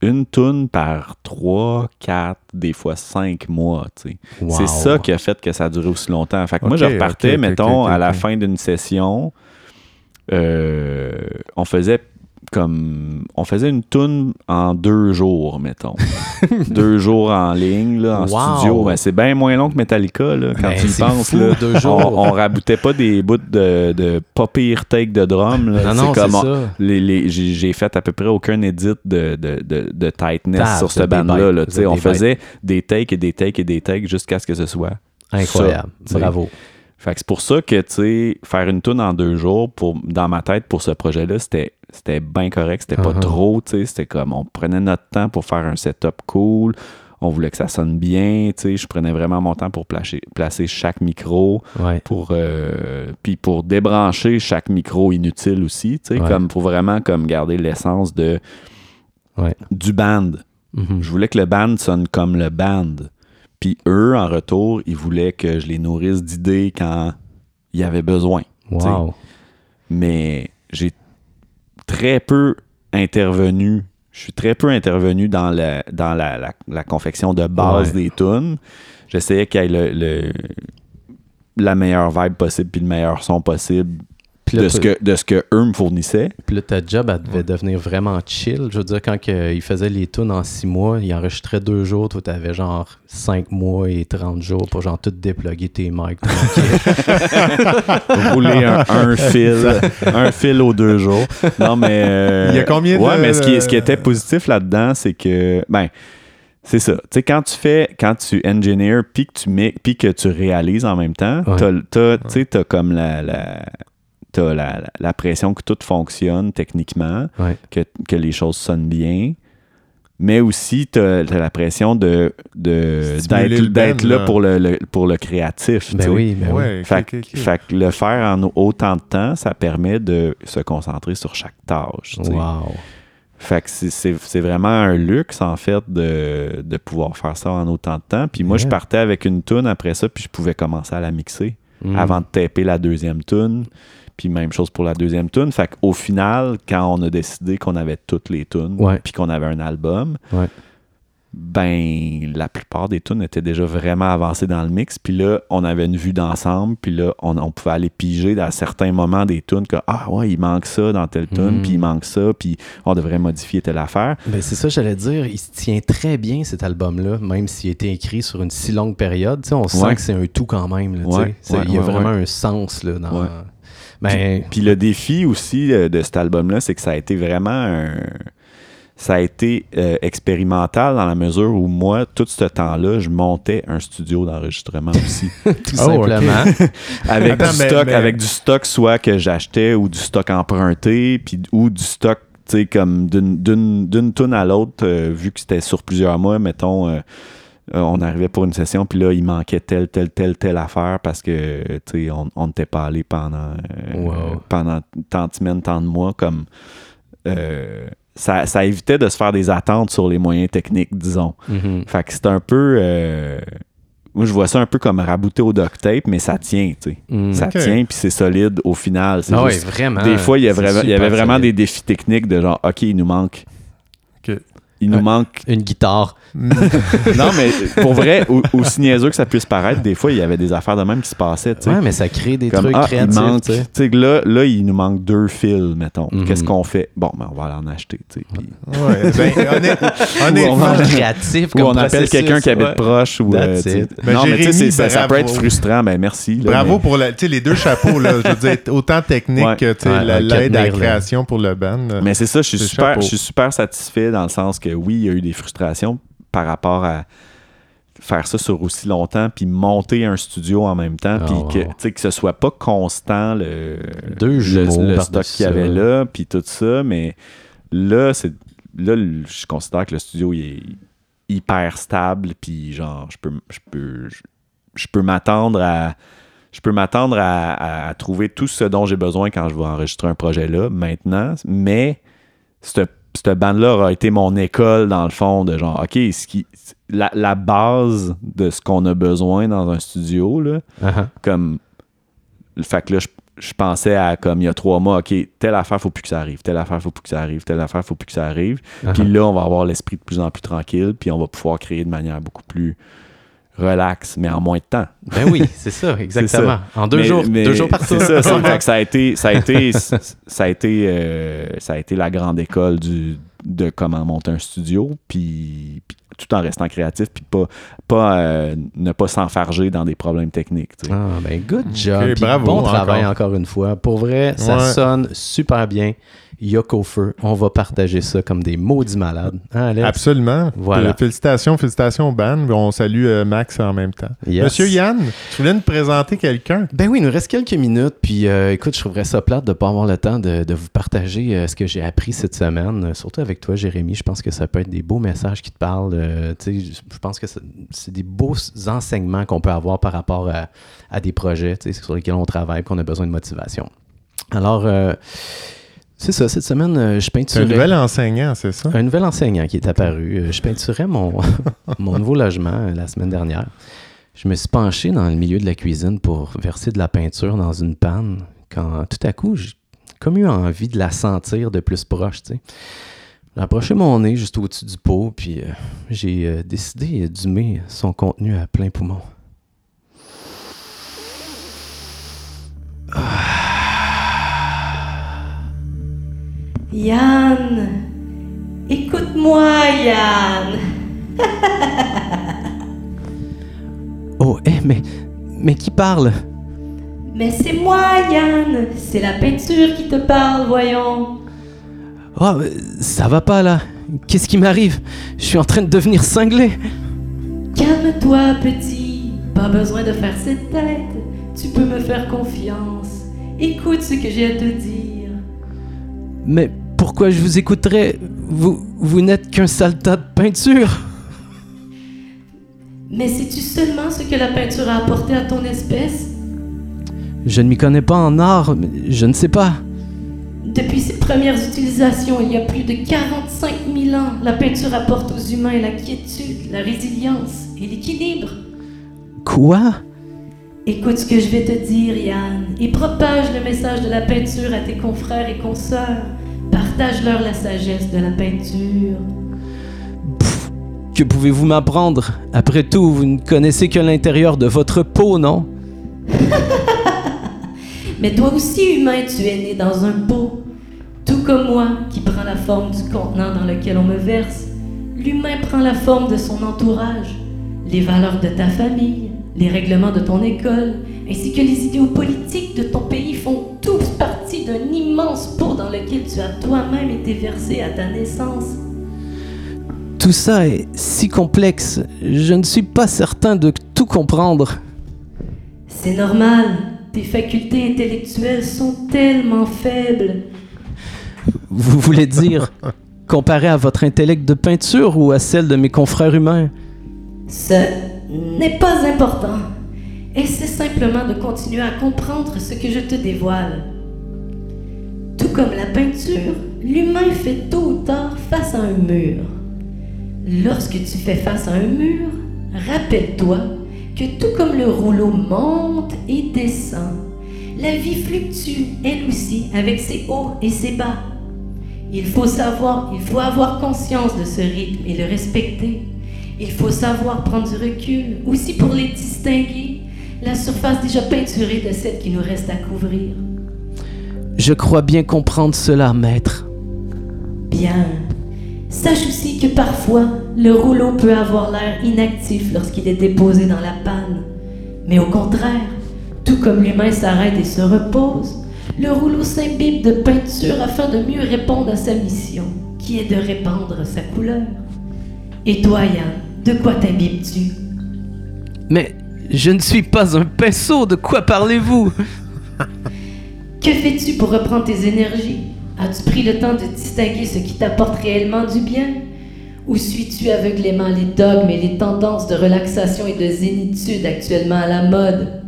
une toune par trois, quatre, des fois cinq mois, wow. C'est ça qui a fait que ça a duré aussi longtemps. Fait que moi, je repartais, mettons, à la fin d'une session, euh, on faisait comme on faisait une toune en deux jours, mettons. deux jours en ligne, là, en Wow. studio. Ben, c'est bien moins long que Metallica, là, quand Ben, tu y penses. fou, là. deux jours. On, on raboutait pas des bouts de, de pas pire take de drum. là. Non, non, c'est comme on- ça. les, les- j'ai fait à peu près aucun edit de, de, de, de tightness Ah, sur vous ce êtes des band-là. bêtes, là. vous Tu sais, êtes On faisait des takes et des takes et des takes jusqu'à ce que ce soit. Incroyable. Ça, tu sais. Fait que c'est pour ça que, tu sais, faire une tune en deux jours, pour, dans ma tête, pour ce projet-là, c'était c'était bien correct. C'était pas Uh-huh. trop, tu sais. C'était comme, on prenait notre temps pour faire un setup cool. On voulait que ça sonne bien, tu sais. Je prenais vraiment mon temps pour placer, placer chaque micro, Ouais. pour euh, puis pour débrancher chaque micro inutile aussi, tu sais, Ouais. comme pour vraiment comme garder l'essence de Ouais. du band. Mhm. Je voulais que le band sonne comme le band. Puis eux, en retour, ils voulaient que je les nourrisse d'idées quand il y avait besoin. Wow. Mais j'ai très peu intervenu. Je suis très peu intervenu dans, la, dans la, la- la confection de base Ouais. des tunes. J'essayais qu'il y ait le, le- la meilleure vibe possible puis le meilleur son possible là, de ce, que, de ce que eux me fournissaient. Puis là, ta job, elle devait devenir vraiment chill. Je veux dire, quand que, il faisait les tunes en six mois, il enregistrait deux jours, toi, t'avais genre cinq mois et 30 jours pour genre tout déploguer tes mics. rouler un, un fil, un fil aux deux jours. Non, mais. euh, Il y a combien ouais, de- mais ce qui, ce qui était positif là-dedans, c'est que. Ben, c'est ça. Tu sais, quand tu fais, quand tu engineers, puis que tu mets, puis que tu réalises en même temps, Ouais. t'as, t'as comme la. la T'as la, la- la pression que tout fonctionne techniquement, Ouais. que, que les choses sonnent bien, mais aussi t'as, t'as la pression de, d'être, là pour le, le- pour le créatif. tu Ben oui, ben oui. Ouais, Fait, que- ok. fait que le faire en autant de temps, ça permet de se concentrer sur chaque tâche. tu sais. Wow. Fait que c'est- c'est c'est vraiment un luxe, en fait, de, de pouvoir faire ça en autant de temps. Puis moi, je partais avec une tune après ça, puis je pouvais commencer à la mixer Mm. avant de taper la deuxième tune. Puis même chose pour la deuxième tune. Fait qu'au final, quand on a décidé qu'on avait toutes les tunes, Ouais. puis qu'on avait un album, Ouais. ben la plupart des tunes étaient déjà vraiment avancées dans le mix. Puis là, on avait une vue d'ensemble. Puis là, on, on pouvait aller piger à certains moments des tunes que ah ouais, il manque ça dans telle tune, Mm. puis il manque ça, puis on devrait modifier telle affaire. Ben, c'est ça, j'allais dire. Il se tient très bien, cet album-là, même s'il a été écrit sur une si longue période. Tu sais, on sent Ouais. que c'est un tout quand même. là, il y a vraiment un sens là, dans. Ben, Puis le défi aussi euh, de cet album-là, c'est que ça a été vraiment un. Ça a été euh, expérimental dans la mesure où moi, tout ce temps-là, je montais un studio d'enregistrement aussi. tout Oh, simplement. avec Attends, du mais- stock, mais- avec du stock soit que j'achetais ou du stock emprunté, puis ou du stock, tu sais, comme d'une- d'une d'une tune à l'autre, euh, vu que c'était sur plusieurs mois, mettons. euh, euh, on arrivait pour une session, puis là, il manquait telle, telle, telle, telle affaire parce que, tu sais, on on n'était pas allé pendant, euh, Wow. pendant tant de semaines, tant de mois, comme... euh, ça, ça évitait de se faire des attentes sur les moyens techniques, disons. Mhm. Fait que c'est un peu... euh, moi, je vois ça un peu comme rabouter au duct tape, mais ça tient, tu sais. Mm. Ça tient, puis c'est solide au final. Ah juste- vraiment. des fois, il y, a C'est vraiment- il y avait vraiment des défis techniques de genre, OK, il nous manque... Il nous manque Une guitare. non, mais pour vrai, au- aussi niaiseux que ça puisse paraître, des fois, il y avait des affaires de même qui se passaient. tu sais. Ouais, mais ça crée des Comme, trucs ah, il créatifs. manque, là, là, il nous manque deux fils, mettons. Mhm. Qu'est-ce qu'on fait? Bon, ben, on va aller en acheter. Ouais, ben, Ou honnêtement, on va- créatif Ou comme on appelle quelqu'un qui habite ouais. proche. Ou, euh. Ben, non, mais Jérémy, ça, ça peut être bravo. frustrant. Ben, merci. là, Bravo mais- pour la- les deux chapeaux, là, je veux dire, autant technique Ouais. que l'aide à la création pour le band. Mais c'est ça, je suis, C'est super, chapeau. je suis super satisfait dans le sens que oui, il y a eu des frustrations par rapport à faire ça sur aussi longtemps, puis monter un studio en même temps, Ah, puis que, que ce soit pas constant le, Deux le, jumeaux le par-dessus stock qu'il y avait là, puis tout ça, mais là, c'est là, je considère que le studio il est hyper stable, puis genre, je peux, je peux, je, peux m'attendre à je peux m'attendre à, à- à trouver tout ce dont j'ai besoin quand je vais enregistrer un projet là maintenant, mais cette, cette bande-là aura été mon école dans le fond de genre, OK, ce qui, la, la base de ce qu'on a besoin dans un studio, là, Ah, comme le fait que là, je, je pensais à comme il y a trois mois, OK, telle affaire, faut plus que ça arrive, telle affaire, faut plus que ça arrive, telle affaire, faut plus que ça arrive. Puis là, on va avoir l'esprit de plus en plus tranquille, puis on va pouvoir créer de manière beaucoup plus relaxe, mais en moins de temps. Ben oui, c'est ça, exactement. En deux Mais- jours, mais deux jours par C'est ça, que ça a été, ça a été, ça a été, euh, ça a été la grande école du, de comment monter un studio, puis, puis tout en restant créatif, puis pas, pas euh, ne pas s'enfarger dans des problèmes techniques. tu sais. Ah, ben good job. Bravo, bon travail encore. encore une fois. Pour vrai, ça Ouais. sonne super bien. Yoko Feu, on va partager ça comme des maudits malades. Hein, Alex? Absolument. Voilà. Félicitations, félicitations au band. On salue euh, Max en même temps. Yes. Monsieur Yann, tu voulais nous présenter quelqu'un? Ben oui, il nous reste quelques minutes. Puis euh, écoute, je trouverais ça plate de ne pas avoir le temps de, de vous partager euh, ce que j'ai appris cette semaine. Surtout avec toi, Jérémy. Je pense que ça peut être des beaux messages qui te parlent. Euh, tu sais, je pense que c'est- des beaux enseignements qu'on peut avoir par rapport à, à des projets tu sais, sur lesquels on travaille et qu'on a besoin de motivation. Alors, euh, c'est ça. Cette semaine, euh, je peinturais... un nouvel enseignant, c'est ça? Un nouvel enseignant qui est apparu. Euh, Je peinturais mon, mon nouveau logement euh, la semaine dernière. Je me suis penché dans le milieu de la cuisine pour verser de la peinture dans une panne quand tout à coup, je comme eu envie de la sentir de plus proche, tu sais. J'ai approché mon nez juste au-dessus du pot, puis euh, j'ai euh, décidé d'humer son contenu à plein poumon. Yann, écoute-moi, Yann. Oh, eh, mais, mais qui parle? Mais c'est moi, Yann. C'est la peinture qui te parle, voyons. Oh, euh, ça va pas là. Qu'est-ce qui m'arrive? Je suis en train de devenir cinglé. Calme-toi, petit. Pas besoin de faire cette tête. Tu peux me faire confiance. Écoute ce que j'ai à te dire. Mais pourquoi je vous écouterais? Vous, vous n'êtes qu'un sale tas de peinture. Mais sais-tu seulement ce que la peinture a apporté à ton espèce? Je ne m'y connais pas en art, mais je ne sais pas. Depuis ses premières utilisations, il y a plus de 45 000 ans, la peinture apporte aux humains la quiétude, la résilience et l'équilibre. Quoi? Écoute ce que je vais te dire, Yann, et propage le message de la peinture à tes confrères et consoeurs. Partage-leur la sagesse de la peinture. Pff, que pouvez-vous m'apprendre? Après tout, vous ne connaissez que l'intérieur de votre peau, non? Mais toi aussi, humain, tu es né dans un pot. Tout comme moi, qui prend la forme du contenant dans lequel on me verse, l'humain prend la forme de son entourage, les valeurs de ta famille, les règlements de ton école, ainsi que les idéaux politiques de ton pays font d'un immense pot dans lequel tu as toi-même été versé à ta naissance. Tout ça est si complexe, je ne suis pas certain de tout comprendre. C'est normal, tes facultés intellectuelles sont tellement faibles. Vous voulez dire comparé à votre intellect de peinture ou à celle de mes confrères humains? Ce n'est pas important. Essaie simplement de continuer à comprendre ce que je te dévoile. Comme la peinture, l'humain fait tôt ou tard face à un mur. Lorsque tu fais face à un mur, rappelle-toi que tout comme le rouleau monte et descend, la vie fluctue elle aussi avec ses hauts et ses bas. Il faut savoir, il faut avoir conscience de ce rythme et le respecter. Il faut savoir prendre du recul, aussi pour les distinguer, la surface déjà peinturée de celle qui nous reste à couvrir. Je crois bien comprendre cela, maître. Bien. Sache aussi que parfois, le rouleau peut avoir l'air inactif lorsqu'il est déposé dans la panne. Mais au contraire, tout comme l'humain s'arrête et se repose, le rouleau s'imbibe de peinture afin de mieux répondre à sa mission, qui est de répandre sa couleur. Et toi, Yann, de quoi t'imbibes-tu Mais je ne suis pas un pinceau, de quoi parlez-vous? Que fais-tu pour reprendre tes énergies? As-tu pris le temps de distinguer ce qui t'apporte réellement du bien? Ou suis-tu aveuglément les dogmes et les tendances de relaxation et de zénitude actuellement à la mode?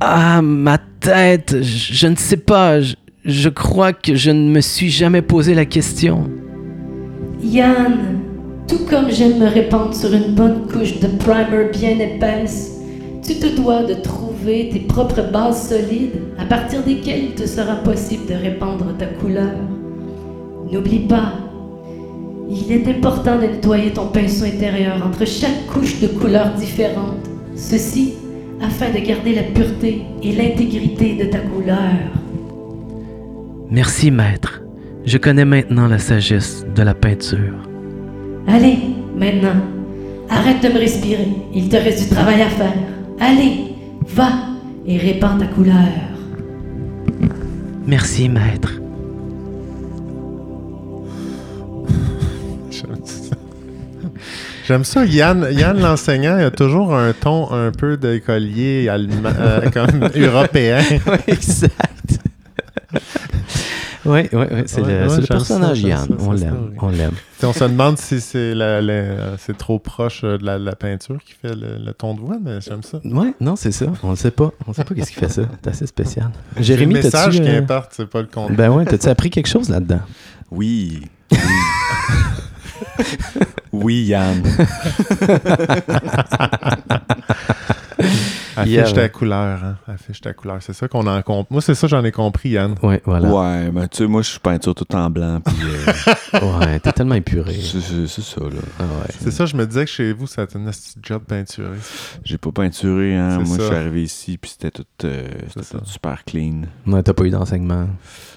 Ah, ma tête, je, je ne sais pas, je, je crois que je ne me suis jamais posé la question. Yann, tout comme j'aime me répandre sur une bonne couche de primer bien épaisse, tu te dois de trouver tes propres bases solides à partir desquelles il te sera possible de répandre ta couleur. N'oublie pas, il est important de nettoyer ton pinceau intérieur entre chaque couche de couleurs différentes. Ceci afin de garder la pureté et l'intégrité de ta couleur. Merci, maître. Je connais maintenant la sagesse de la peinture. Allez, maintenant, arrête de me respirer. Il te reste du travail à faire. Allez, va et répands ta couleur. Merci, maître. J'aime ça. Yann, Yann l'enseignant, il a toujours un ton un peu d'écolier allemand, euh, comme européen. oui, exact. Oui, oui, oui. C'est Ouais, le, ouais, c'est le j'aime personnage ça, Yann. ça, on l'aime. oui. On l'aime. On se demande si c'est la- la- c'est trop proche euh, de la, la peinture qui fait le, le ton de voix, mais j'aime ça. Ouais, non, c'est ça. On le sait pas. On sait pas qu'est-ce qui fait ça. C'est assez spécial. C'est Jérémy, le message qui euh, importe, c'est pas le contenu. Ben ouais, t'as-tu appris quelque chose là-dedans? Oui. Oui, oui Yann. Affiche ta couleur, hein. Affiche ta couleur. C'est ça qu'on en compte. Moi, c'est ça, j'en ai compris, Yann. Ouais, voilà. Ouais, mais tu sais, moi, je suis peinture tout en blanc. Puis, euh, Ouais, t'es tellement épuré. c'est ça, là. Ah ouais. C'est ça, je me disais que chez vous, ça a un petit job peinturé. J'ai pas peinturé, hein. Moi, je suis arrivé ici, puis c'était tout, euh, tout super clean. Ouais, t'as pas eu d'enseignement.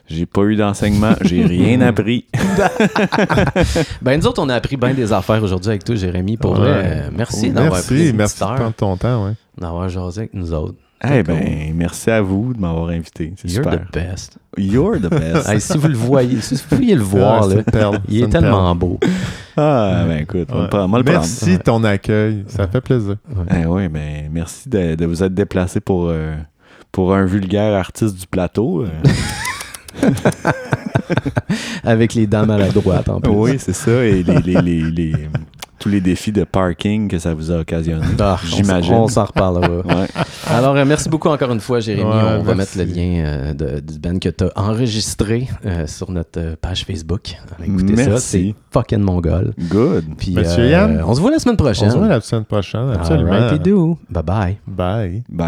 J'ai pas eu d'enseignement, j'ai rien appris. Ben, nous autres, on a appris bien des affaires aujourd'hui avec toi, Jérémy. Pour Ouais. vrai, euh, merci Oh, d'avoir merci, pris merci de prendre ton temps, ouais. D'avoir jasé avec nous autres. Eh cool. ben, merci à vous de m'avoir invité. C'est You're super. the best. You're the best. Hey, si vous le voyez, si vous pouviez le voir, Ah, c'est là, perle, il est tellement beau. Ah, ben écoute, on Ouais. va le prendre- on le. Merci de ton accueil. Ça fait plaisir. Eh oui, ben merci de, de vous être déplacé pour, euh, pour un vulgaire artiste du plateau. euh. Avec les dents maladroites, en plus. oui, c'est ça. Et les, les- les- les- tous les défis de parking que ça vous a occasionné. Ah, on s- J'imagine. On s'en reparlera. Ouais. Alors, euh, merci beaucoup encore une fois, Jérémy. Ouais, on va mettre le lien euh, de, du band que tu as enregistré euh, sur notre page Facebook. Alors, Écoutez ça, c'est fucking mongol. Good. Puis, Monsieur euh, Yann? on se voit la semaine prochaine. On se voit la semaine prochaine. Absolument. All right, do. Bye bye. Bye. Bye.